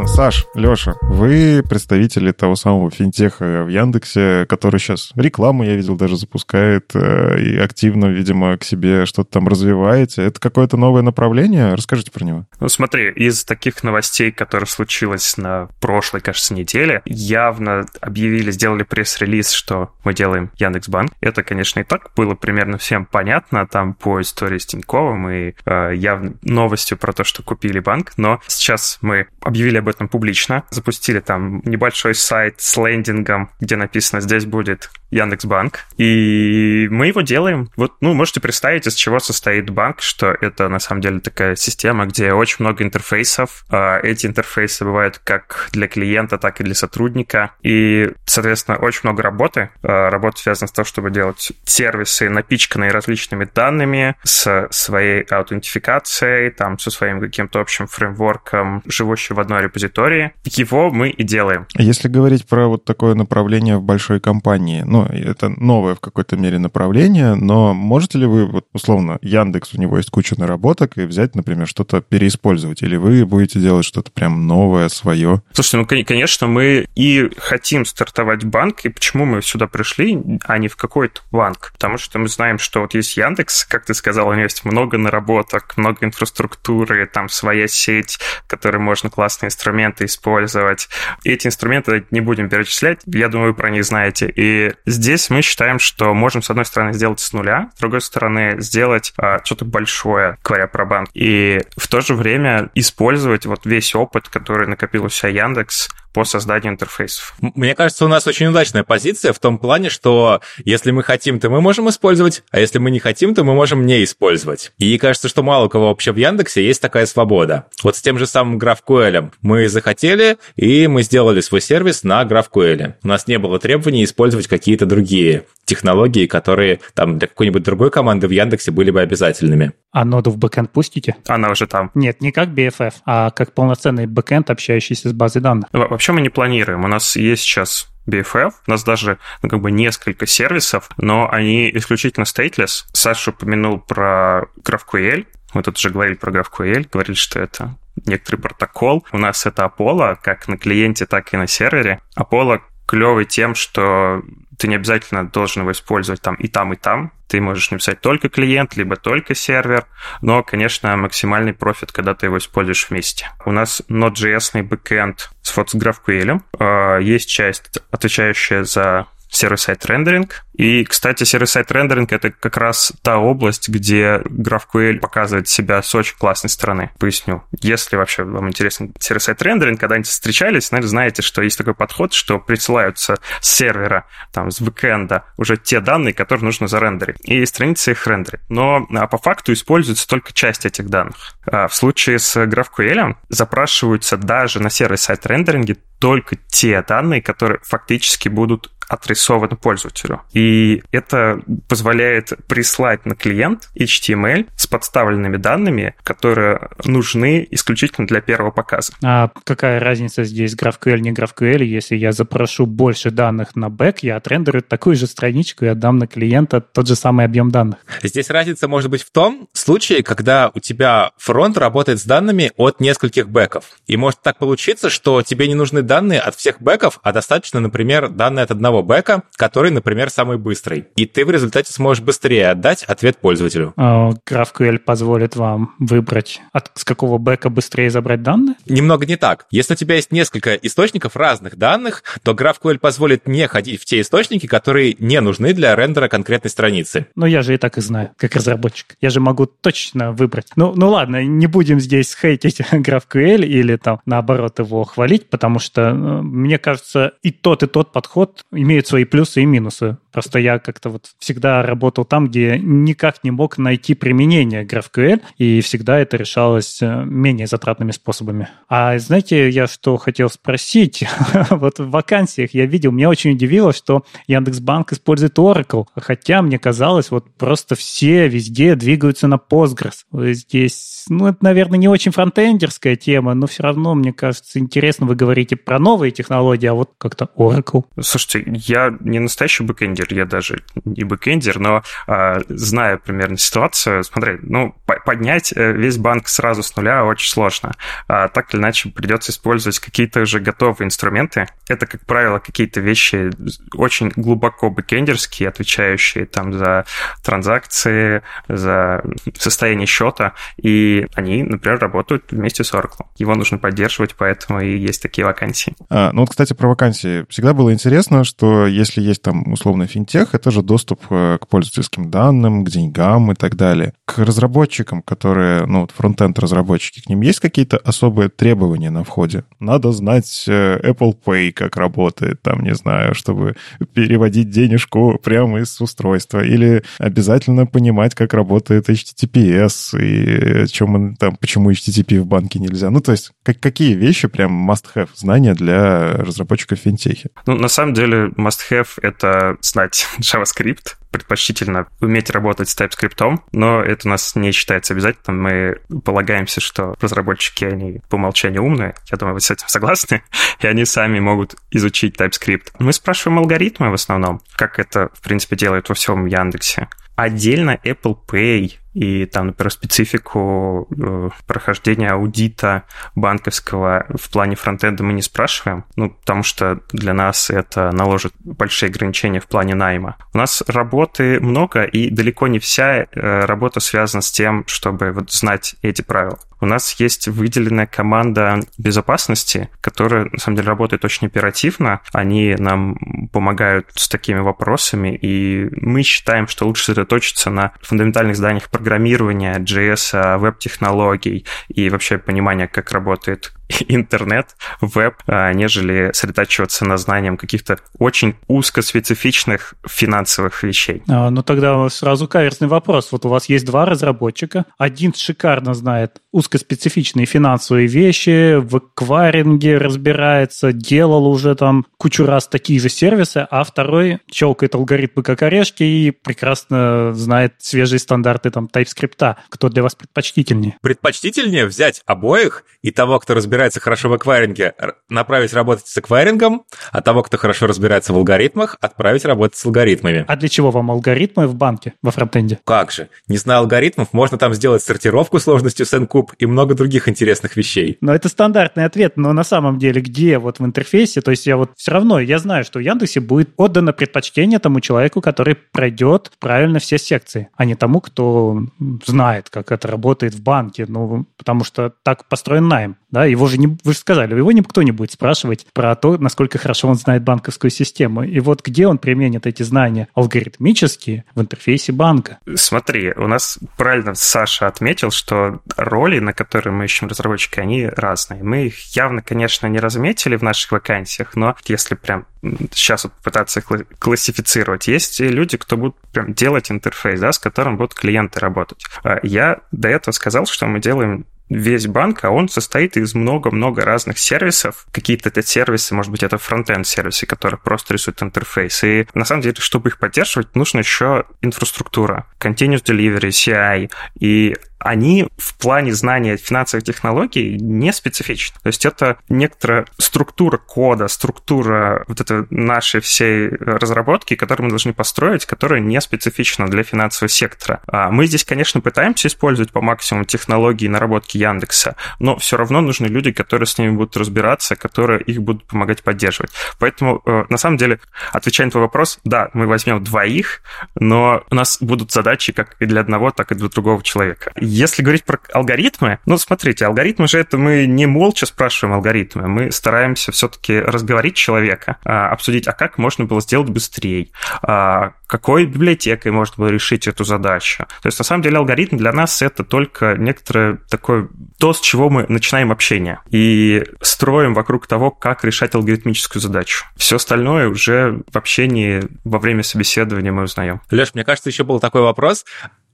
Саш, Леша, вы представители того самого финтеха в Яндексе, который сейчас рекламу, я видел, даже запускает э, и активно, видимо, к себе что-то там развиваете. Это какое-то новое направление? Расскажите про него. Ну, смотри, из таких новостей, которые случилось на прошлой, кажется, неделе, явно объявили, сделали пресс-релиз, что мы делаем Яндекс.Банк. Это, конечно, и так было примерно всем понятно, там по истории с Тиньковым и э, явно новостью про то, что купили банк, но сейчас мы объявили об этом публично. Запустили там небольшой сайт с лендингом, где написано «Здесь будет Яндекс.Банк». И мы его делаем. Вот, ну, можете представить, из чего состоит банк, что это на самом деле такая система, где очень много интерфейсов. А эти интерфейсы бывают как для клиента, так и для сотрудника. И, соответственно, очень много работы. А работа связана с тем, чтобы делать сервисы, напичканные различными данными, с своей аутентификацией, там, со своим каким-то общим фреймворком, живущий в одной репозитории. Его мы и делаем. Если говорить про вот такое направление в большой компании, ну, это новое в какой-то мере направление, но можете ли вы, вот, условно, Яндекс, у него есть куча наработок, и взять, например, что-то переиспользовать? Или вы будете делать что-то прям новое, свое? Слушайте, ну, конечно, мы и хотим стартовать банк, и почему мы сюда пришли, а не в какой-то банк? Потому что мы знаем, что вот есть Яндекс, как ты сказал, у него есть много наработок, много инфраструктуры, там своя сеть, которой можно классные инструменты использовать. Эти инструменты не будем перечислять, я думаю, вы про них знаете. И здесь мы считаем, что можем, с одной стороны, сделать с нуля, с другой стороны, сделать а, что-то большое, говоря про банк, и в то же время использовать вот весь опыт, который накопил у себя Яндекс, по созданию интерфейсов. Мне кажется, у нас очень удачная позиция в том плане, что если мы хотим, то мы можем использовать, а если мы не хотим, то мы можем не использовать. И кажется, что мало у кого вообще в Яндексе есть такая свобода. Вот с тем же самым GraphQL мы захотели, и мы сделали свой сервис на GraphQL. У нас не было требований использовать какие-то другие технологии, которые там для какой-нибудь другой команды в Яндексе были бы обязательными. А ноду в бэкэнд пустите? Она уже там. Нет, не как BFF, а как полноценный бэкэнд, общающийся с базой данных. Вообще мы не планируем. У нас есть сейчас BFF. У нас даже ну, как бы несколько сервисов, но они исключительно stateless. Саша упомянул про GraphQL. Мы тут уже говорили про GraphQL, говорили, что это некоторый протокол. У нас это Apollo, как на клиенте, так и на сервере. Apollo клевый тем, что ты не обязательно должен его использовать там и там, и там. Ты можешь написать только клиент, либо только сервер, но, конечно, максимальный профит, когда ты его используешь вместе. У нас Node.js бэкэнд с вот с GraphQL. А, есть часть, отвечающая за server-side рендеринг. И, кстати, server-side рендеринг — это как раз та область, где GraphQL показывает себя с очень классной стороны. Поясню. Если вообще вам интересен server-side рендеринг, когда-нибудь встречались, наверное, знаете, что есть такой подход, что присылаются с сервера, там, с бэкэнда уже те данные, которые нужно зарендерить, и страницы их рендерит. Но а по факту используется только часть этих данных. А в случае с GraphQL запрашиваются даже на server-side рендеринге только те данные, которые фактически будут отрисованы пользователю. И это позволяет прислать на клиент HTML с подставленными данными, которые нужны исключительно для первого показа. А какая разница здесь GraphQL, не GraphQL? Если я запрошу больше данных на бэк, я отрендерю такую же страничку и отдам на клиента тот же самый объем данных. Здесь разница может быть в том случае, когда у тебя фронт работает с данными от нескольких бэков. И может так получиться, что тебе не нужны данные от всех бэков, а достаточно, например, данные от одного бэка, который, например, самый быстрый. И ты в результате сможешь быстрее отдать ответ пользователю. А GraphQL позволит вам выбрать, от, с какого бэка быстрее забрать данные? Немного не так. Если у тебя есть несколько источников разных данных, то GraphQL позволит не ходить в те источники, которые не нужны для рендера конкретной страницы. Ну, я же и так и знаю, как разработчик. Я же могу точно выбрать. Ну, ну ладно, не будем здесь хейтить GraphQL или там наоборот его хвалить, потому что ну, мне кажется, и тот, и тот подход имеют свои плюсы и минусы. Просто я как-то вот всегда работал там, где никак не мог найти применение GraphQL, и всегда это решалось э, менее затратными способами. А знаете, я что хотел спросить? вот в вакансиях я видел, меня очень удивило, что Яндекс.Банк использует Oracle, хотя мне казалось, вот просто все везде двигаются на Postgres. Здесь, ну, это, наверное, не очень фронтендерская тема, но все равно, мне кажется, интересно, вы говорите про новые технологии, а вот как-то Oracle. Слушайте, я не настоящий бэкэндер, бэкэндер, я даже не бэкэндер, но а, знаю примерно ситуацию, смотри, ну, поднять э, весь банк сразу с нуля очень сложно. А, так или иначе придется использовать какие-то уже готовые инструменты. Это, как правило, какие-то вещи очень глубоко бэкэндерские, отвечающие там за транзакции, за состояние счета, и они, например, работают вместе с Oracle. Его нужно поддерживать, поэтому и есть такие вакансии. А, ну вот, кстати, про вакансии. Всегда было интересно, что если есть там условно финтех — это же доступ э, к пользовательским данным, к деньгам и так далее. К разработчикам, которые, ну, вот фронтенд-разработчики, к ним есть какие-то особые требования на входе? Надо знать э, Apple Pay, как работает, там, не знаю, чтобы переводить денежку прямо из устройства, или обязательно понимать, как работает HTTPS, и чем там, почему HTTP в банке нельзя. Ну, то есть, как, какие вещи прям must-have знания для разработчиков финтехи? Ну, на самом деле, must-have — это знать знать JavaScript, предпочтительно уметь работать с TypeScript, но это у нас не считается обязательным. Мы полагаемся, что разработчики, они по умолчанию умные. Я думаю, вы с этим согласны. И они сами могут изучить TypeScript. Мы спрашиваем алгоритмы в основном, как это, в принципе, делают во всем Яндексе. Отдельно Apple Pay и там, например, специфику э, прохождения аудита банковского в плане фронтенда мы не спрашиваем, ну, потому что для нас это наложит большие ограничения в плане найма. У нас работы много, и далеко не вся э, работа связана с тем, чтобы вот знать эти правила. У нас есть выделенная команда безопасности, которая, на самом деле, работает очень оперативно. Они нам помогают с такими вопросами, и мы считаем, что лучше сосредоточиться на фундаментальных зданиях программирования, JS, веб-технологий и вообще понимания, как работает интернет, веб, а, нежели сосредотачиваться на знанием каких-то очень узкоспецифичных финансовых вещей. А, ну тогда сразу каверсный вопрос. Вот у вас есть два разработчика. Один шикарно знает узкоспецифичные финансовые вещи, в эквайринге разбирается, делал уже там кучу раз такие же сервисы, а второй щелкает алгоритмы как орешки и прекрасно знает свежие стандарты там TypeScript. Кто для вас предпочтительнее? Предпочтительнее взять обоих и того, кто разбирается разбирается хорошо в аквайринге, направить работать с аквайрингом, а того, кто хорошо разбирается в алгоритмах, отправить работать с алгоритмами. А для чего вам алгоритмы в банке, во фронтенде? Как же? Не зная алгоритмов, можно там сделать сортировку сложностью с NCube и много других интересных вещей. Но это стандартный ответ, но на самом деле где вот в интерфейсе, то есть я вот все равно, я знаю, что в Яндексе будет отдано предпочтение тому человеку, который пройдет правильно все секции, а не тому, кто знает, как это работает в банке, ну, потому что так построен найм, да, его же не, вы же сказали, его никто не будет спрашивать про то, насколько хорошо он знает банковскую систему, и вот где он применит эти знания алгоритмические в интерфейсе банка. Смотри, у нас правильно Саша отметил, что роли, на которые мы ищем разработчика, они разные. Мы их явно, конечно, не разметили в наших вакансиях, но если прям сейчас вот пытаться классифицировать, есть люди, кто будут прям делать интерфейс, да, с которым будут клиенты работать. А я до этого сказал, что мы делаем весь банк, а он состоит из много-много разных сервисов. Какие-то это сервисы, может быть, это фронтенд сервисы, которые просто рисуют интерфейс. И на самом деле, чтобы их поддерживать, нужно еще инфраструктура, continuous delivery, CI. И они в плане знания финансовых технологий не специфичны. То есть это некоторая структура кода, структура вот этой нашей всей разработки, которую мы должны построить, которая не специфична для финансового сектора. А мы здесь, конечно, пытаемся использовать по максимуму технологии наработки Яндекса, но все равно нужны люди, которые с ними будут разбираться, которые их будут помогать поддерживать. Поэтому, э, на самом деле, отвечая на твой вопрос, да, мы возьмем двоих, но у нас будут задачи как и для одного, так и для другого человека. Если говорить про алгоритмы, ну, смотрите, алгоритмы же это мы не молча спрашиваем алгоритмы, мы стараемся все-таки разговорить человека, а, обсудить, а как можно было сделать быстрее, а, какой библиотекой можно было решить эту задачу. То есть, на самом деле, алгоритм для нас это только некоторое такое, то, с чего мы начинаем общение и строим вокруг того, как решать алгоритмическую задачу. Все остальное уже в общении во время собеседования мы узнаем. Леш, мне кажется, еще был такой вопрос.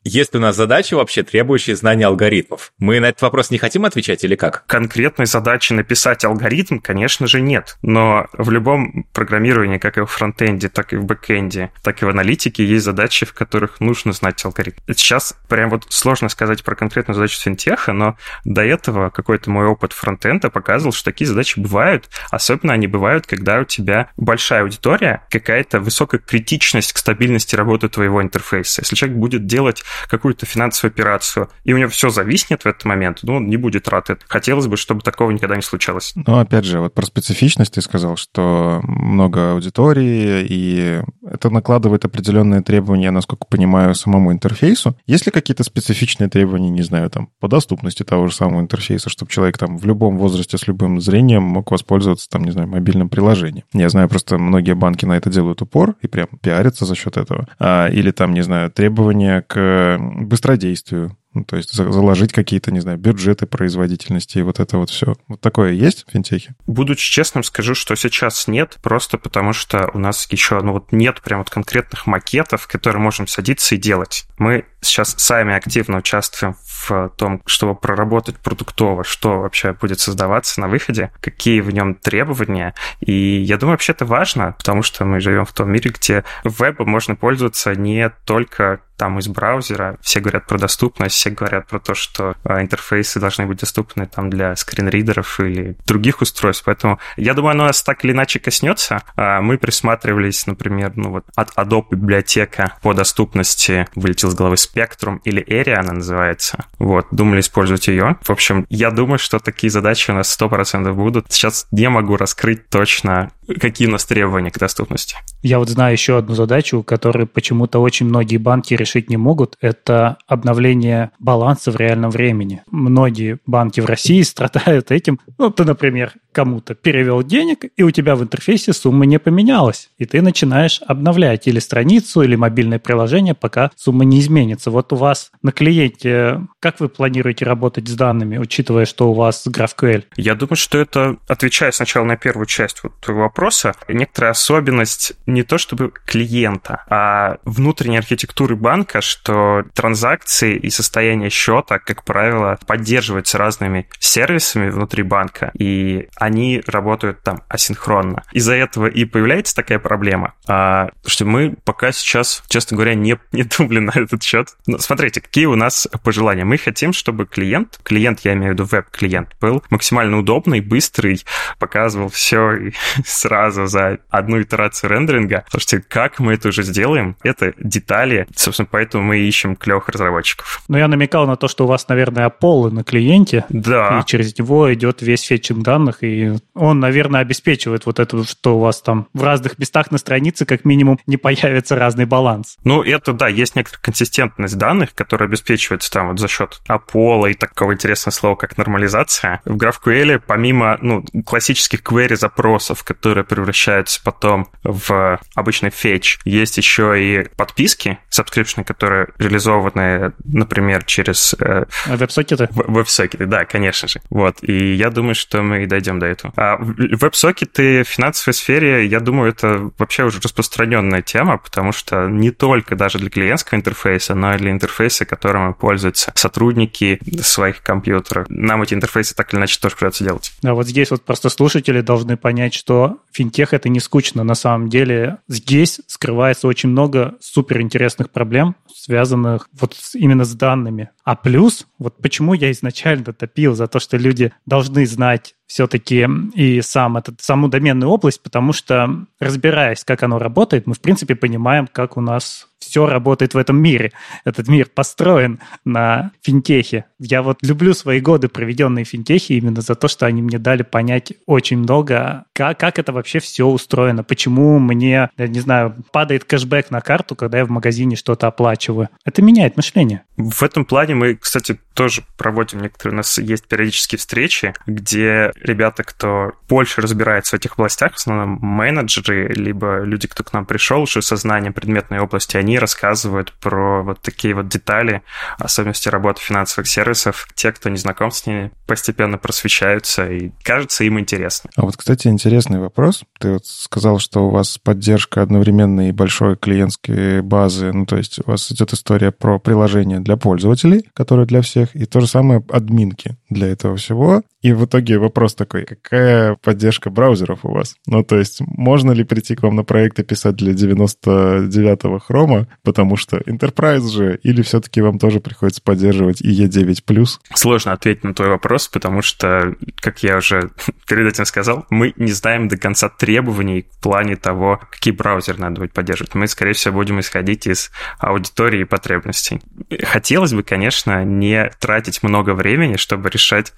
Есть ли у нас задачи вообще, требующие знания алгоритмов? Мы на этот вопрос не хотим отвечать или как? Конкретной задачи написать алгоритм, конечно же, нет. Но в любом программировании, как и в фронтенде, так и в бэкенде, так и в аналитике, есть задачи, в которых нужно знать алгоритм. Сейчас прям вот сложно сказать про конкретную задачу финтеха, но до этого какой-то мой опыт фронтенда показывал, что такие задачи бывают. Особенно они бывают, когда у тебя большая аудитория, какая-то высокая критичность к стабильности работы твоего интерфейса. Если человек будет делать какую-то финансовую операцию, и у него все зависнет в этот момент, ну, он не будет рад это. Хотелось бы, чтобы такого никогда не случалось. Ну, опять же, вот про специфичность ты сказал, что много аудитории, и это накладывает определенные требования, насколько понимаю, самому интерфейсу. Есть ли какие-то специфичные требования, не знаю, там, по доступности того же самого интерфейса, чтобы человек там в любом возрасте с любым зрением мог воспользоваться, там, не знаю, мобильным приложением? Я знаю, просто многие банки на это делают упор и прям пиарятся за счет этого. А, или там, не знаю, требования к быстродействию, ну, то есть заложить какие-то, не знаю, бюджеты производительности и вот это вот все. Вот такое есть в финтехе? Будучи честным, скажу, что сейчас нет, просто потому что у нас еще ну, вот нет прям вот конкретных макетов, которые можем садиться и делать. Мы сейчас сами активно участвуем в том, чтобы проработать продуктово, что вообще будет создаваться на выходе, какие в нем требования. И я думаю, вообще это важно, потому что мы живем в том мире, где вебом можно пользоваться не только там из браузера. Все говорят про доступность, все говорят про то, что а, интерфейсы должны быть доступны там для скринридеров или других устройств. Поэтому я думаю, оно нас так или иначе коснется. А, мы присматривались, например, ну вот от Adobe библиотека по доступности вылетел с головы Spectrum или Area она называется. Вот, думали использовать ее. В общем, я думаю, что такие задачи у нас 100% будут. Сейчас не могу раскрыть точно, какие у нас требования к доступности. Я вот знаю еще одну задачу, которую почему-то очень многие банки решить не могут. Это обновление баланса в реальном времени. Многие банки в России страдают этим. Ну, ты, например, кому-то перевел денег, и у тебя в интерфейсе сумма не поменялась. И ты начинаешь обновлять или страницу, или мобильное приложение, пока сумма не изменится. Вот у вас на клиенте, как вы планируете работать с данными, учитывая, что у вас GraphQL? Я думаю, что это, отвечая сначала на первую часть вот твоего вопроса некоторая особенность не то чтобы клиента, а внутренней архитектуры банка, что транзакции и состояние счета, как правило, поддерживаются разными сервисами внутри банка, и они работают там асинхронно. Из-за этого и появляется такая проблема, а, что мы пока сейчас, честно говоря, не, не думали на этот счет. Но смотрите, какие у нас пожелания. Мы хотим, чтобы клиент, клиент, я имею в виду веб-клиент, был максимально удобный, быстрый, показывал все и сразу за одну итерацию рендеринга. Слушайте, как мы это уже сделаем? Это детали. Собственно, поэтому мы ищем клевых разработчиков. Но я намекал на то, что у вас, наверное, Apollo на клиенте. Да. И через него идет весь фетчинг данных, и он, наверное, обеспечивает вот это, что у вас там в разных местах на странице как минимум не появится разный баланс. Ну, это, да, есть некоторая консистентность данных, которая обеспечивается там вот за счет Apollo и такого интересного слова, как нормализация. В GraphQL, помимо, ну, классических query запросов, которые превращаются потом в обычный fetch, есть еще и подписки, subscription, которые реализованы, например, через... Э, веб-сокеты? Веб-сокеты, да, конечно же. Вот, и я думаю, что мы дойдем до этого. А веб-сокеты в финансовой сфере, я думаю, это вообще уже распространенная тема, потому что не только даже для клиентского интерфейса, но и для интерфейса, которым пользуются сотрудники своих компьютеров. Нам эти интерфейсы так или иначе тоже придется делать. Да, вот здесь вот просто слушатели должны понять, что финтех — это не скучно. На самом деле здесь скрывается очень много суперинтересных проблем, связанных вот именно с данными. А плюс, вот почему я изначально топил за то, что люди должны знать все-таки и сам этот, саму доменную область, потому что, разбираясь, как оно работает, мы, в принципе, понимаем, как у нас все работает в этом мире. Этот мир построен на финтехе. Я вот люблю свои годы, проведенные в финтехе, именно за то, что они мне дали понять очень много, как, как это вообще все устроено, почему мне, я не знаю, падает кэшбэк на карту, когда я в магазине что-то оплачиваю. Это меняет мышление. В этом плане мы, кстати, тоже проводим некоторые, у нас есть периодические встречи, где ребята, кто больше разбирается в этих областях, в основном менеджеры, либо люди, кто к нам пришел уже со знанием предметной области, они рассказывают про вот такие вот детали, особенности работы финансовых сервисов. Те, кто не знаком с ними, постепенно просвещаются, и кажется им интересно. А вот, кстати, интересный вопрос. Ты вот сказал, что у вас поддержка одновременной и большой клиентской базы, ну, то есть у вас идет история про приложение для пользователей, которое для всех, и то же самое админки для этого всего. И в итоге вопрос такой, какая поддержка браузеров у вас? Ну, то есть, можно ли прийти к вам на проект и писать для 99-го хрома, потому что Enterprise же, или все-таки вам тоже приходится поддерживать и E9+. Сложно ответить на твой вопрос, потому что, как я уже перед этим сказал, мы не знаем до конца требований в плане того, какие браузеры надо будет поддерживать. Мы, скорее всего, будем исходить из аудитории и потребностей. Хотелось бы, конечно, не тратить много времени, чтобы решать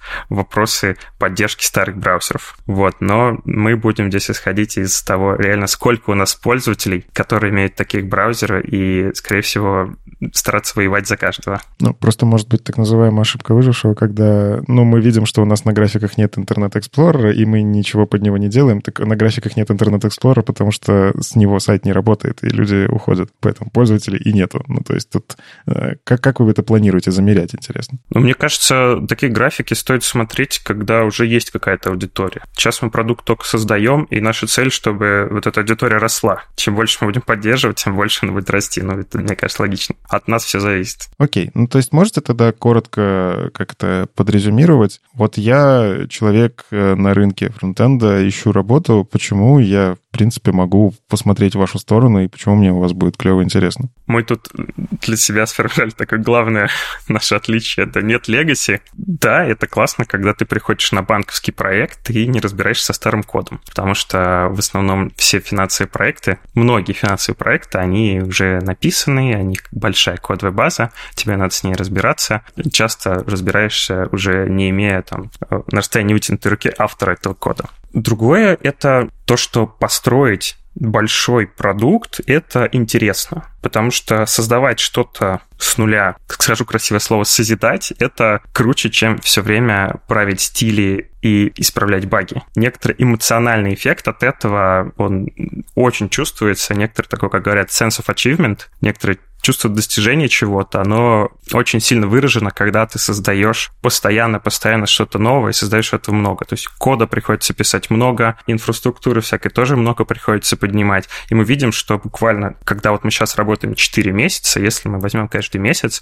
вопросы поддержки старых браузеров. Вот, но мы будем здесь исходить из того, реально, сколько у нас пользователей, которые имеют таких браузеров, и, скорее всего, стараться воевать за каждого. Ну, просто может быть так называемая ошибка выжившего, когда, ну, мы видим, что у нас на графиках нет Internet Explorer а, и мы ничего под него не делаем, так на графиках нет Internet Explorer а, потому что с него сайт не работает, и люди уходят. Поэтому пользователей и нету. Ну, то есть тут э, как, как вы это планируете замерять, интересно? Ну, мне кажется, такие графики стоит смотреть, когда уже есть какая-то аудитория. Сейчас мы продукт только создаем, и наша цель, чтобы вот эта аудитория росла. Чем больше мы будем поддерживать, тем больше она будет расти. Ну, это, мне кажется, логично. От нас все зависит. Окей. Ну, то есть можете тогда коротко как-то подрезюмировать? Вот я человек э, на рынке фронтенда, ищу работу. Почему я, принципе, могу посмотреть в вашу сторону, и почему мне у вас будет клево интересно? Мы тут для себя сформировали такое главное наше отличие. Это нет легаси. Да, это классно, когда ты приходишь на банковский проект и не разбираешься со старым кодом. Потому что в основном все финансовые проекты, многие финансовые проекты, они уже написаны, они большая кодовая база, тебе надо с ней разбираться. Часто разбираешься уже не имея там на расстоянии вытянутой руки автора этого кода. Другое — это то, что построить большой продукт, это интересно, потому что создавать что-то с нуля, скажу красивое слово, созидать, это круче, чем все время править стили и исправлять баги. Некоторый эмоциональный эффект от этого, он очень чувствуется. Некоторый такой, как говорят, sense of achievement, некоторый чувство достижения чего-то, оно очень сильно выражено, когда ты создаешь постоянно-постоянно что-то новое и создаешь этого много. То есть кода приходится писать много, инфраструктуры всякой тоже много приходится поднимать. И мы видим, что буквально, когда вот мы сейчас работаем 4 месяца, если мы возьмем каждый месяц,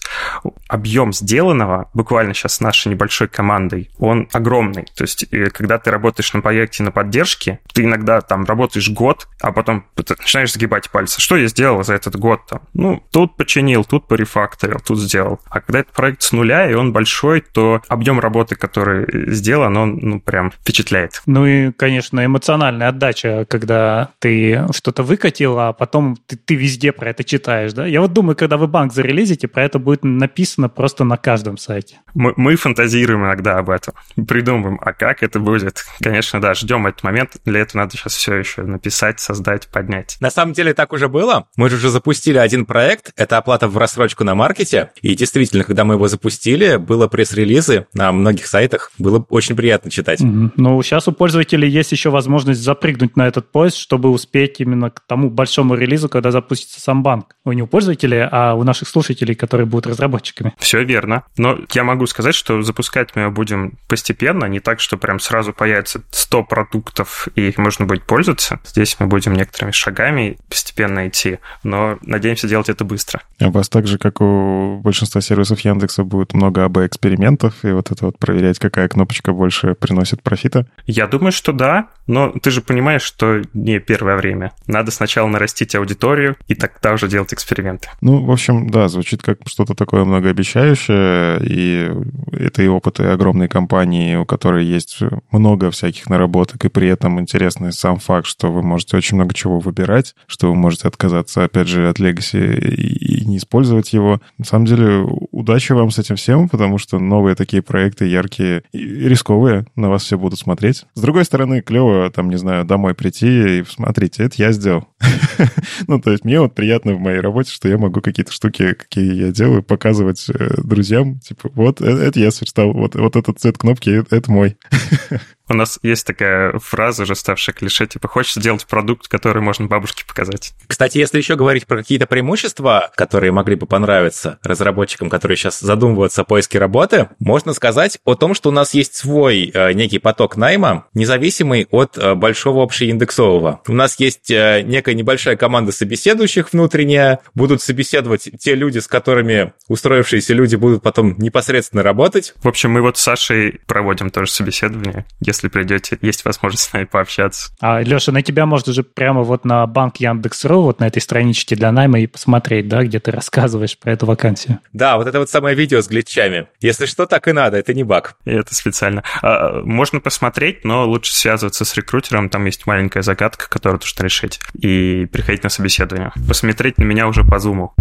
объем сделанного буквально сейчас нашей небольшой командой, он огромный. То есть когда ты работаешь на проекте на поддержке, ты иногда там работаешь год, а потом начинаешь загибать пальцы. Что я сделал за этот год там? Ну, тут починил, тут порефакторил, тут сделал. А когда это проект с нуля, и он большой, то объем работы, который сделан, он ну, прям впечатляет. Ну и, конечно, эмоциональная отдача, когда ты что-то выкатил, а потом ты, ты везде про это читаешь, да? Я вот думаю, когда вы банк зарелизите, про это будет написано просто на каждом сайте. Мы, мы фантазируем иногда об этом, придумываем, а как это будет? Конечно, да, ждем этот момент. Для этого надо сейчас все еще написать, создать, поднять. На самом деле так уже было. Мы же уже запустили один проект, это оплата в рассрочку на маркете. И действительно, когда мы его запустили, было пресс-релизы на многих сайтах. Было очень приятно читать. Mm-hmm. Ну, сейчас у пользователей есть еще возможность запрыгнуть на этот поезд, чтобы успеть именно к тому большому релизу, когда запустится сам банк. Ну, не у пользователей, а у наших слушателей, которые будут разработчиками. Все верно. Но я могу сказать, что запускать мы его будем постепенно, не так, что прям сразу появится 100 продуктов, и их можно будет пользоваться. Здесь мы будем некоторыми шагами постепенно идти, но надеемся делать это быстро быстро. У вас так же, как у большинства сервисов Яндекса, будет много АБ-экспериментов, и вот это вот проверять, какая кнопочка больше приносит профита? Я думаю, что да, но ты же понимаешь, что не первое время. Надо сначала нарастить аудиторию, и тогда уже делать эксперименты. Ну, в общем, да, звучит как что-то такое многообещающее, и это и опыты огромной компании, у которой есть много всяких наработок, и при этом интересный сам факт, что вы можете очень много чего выбирать, что вы можете отказаться, опять же, от Legacy и не использовать его. На самом деле, удачи вам с этим всем, потому что новые такие проекты яркие и рисковые, на вас все будут смотреть. С другой стороны, клево, там, не знаю, домой прийти и смотрите, это я сделал. ну, то есть мне вот приятно в моей работе, что я могу какие-то штуки, какие я делаю, показывать э, друзьям, типа, вот, э, это я сверстал, вот, вот этот цвет кнопки, это мой. У нас есть такая фраза, уже ставшая клише, типа, хочешь сделать продукт, который можно бабушке показать. Кстати, если еще говорить про какие-то преимущества, которые могли бы понравиться разработчикам, которые сейчас задумываются о поиске работы, можно сказать о том, что у нас есть свой э, некий поток найма, независимый от э, большого общеиндексового. У нас есть э, некая небольшая команда собеседующих внутренняя, будут собеседовать те люди, с которыми устроившиеся люди будут потом непосредственно работать. В общем, мы вот с Сашей проводим тоже собеседование. Если придете, есть возможность с нами пообщаться. А, Леша, на тебя можно же прямо вот на банк Яндекс.ру, вот на этой страничке для найма и посмотреть, да, где ты рассказываешь про эту вакансию. Да, вот это вот самое видео с глитчами. Если что, так и надо, это не баг. И это специально. А, можно посмотреть, но лучше связываться с рекрутером, там есть маленькая загадка, которую нужно решить, и приходить на собеседование. Посмотреть на меня уже по зуму.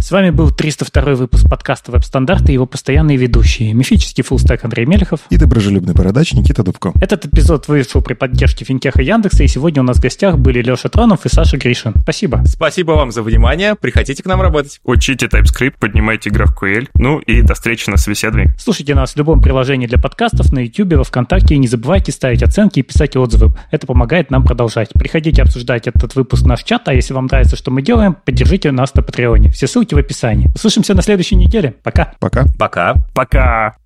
С вами был 302 выпуск подкаста «Веб-стандарты» и его постоянные ведущие. Мифический фуллстек Андрей Мелехов. И доброжелюбный бородач Никита Дубко. Этот эпизод вышел при поддержке Финтеха Яндекса, и сегодня у нас в гостях были Леша Тронов и Саша Гришин. Спасибо. Спасибо вам за внимание. Приходите к нам работать. Учите TypeScript, поднимайте GraphQL. Ну и до встречи на собеседовании. Слушайте нас в любом приложении для подкастов, на YouTube, во Вконтакте. И не забывайте ставить оценки и писать отзывы. Это помогает нам продолжать. Приходите обсуждать этот выпуск в наш чат, а если вам нравится, что мы делаем, поддержите нас на Патреоне. Все ссылки ссылки в описании. Услышимся на следующей неделе. Пока. Пока. Пока. Пока.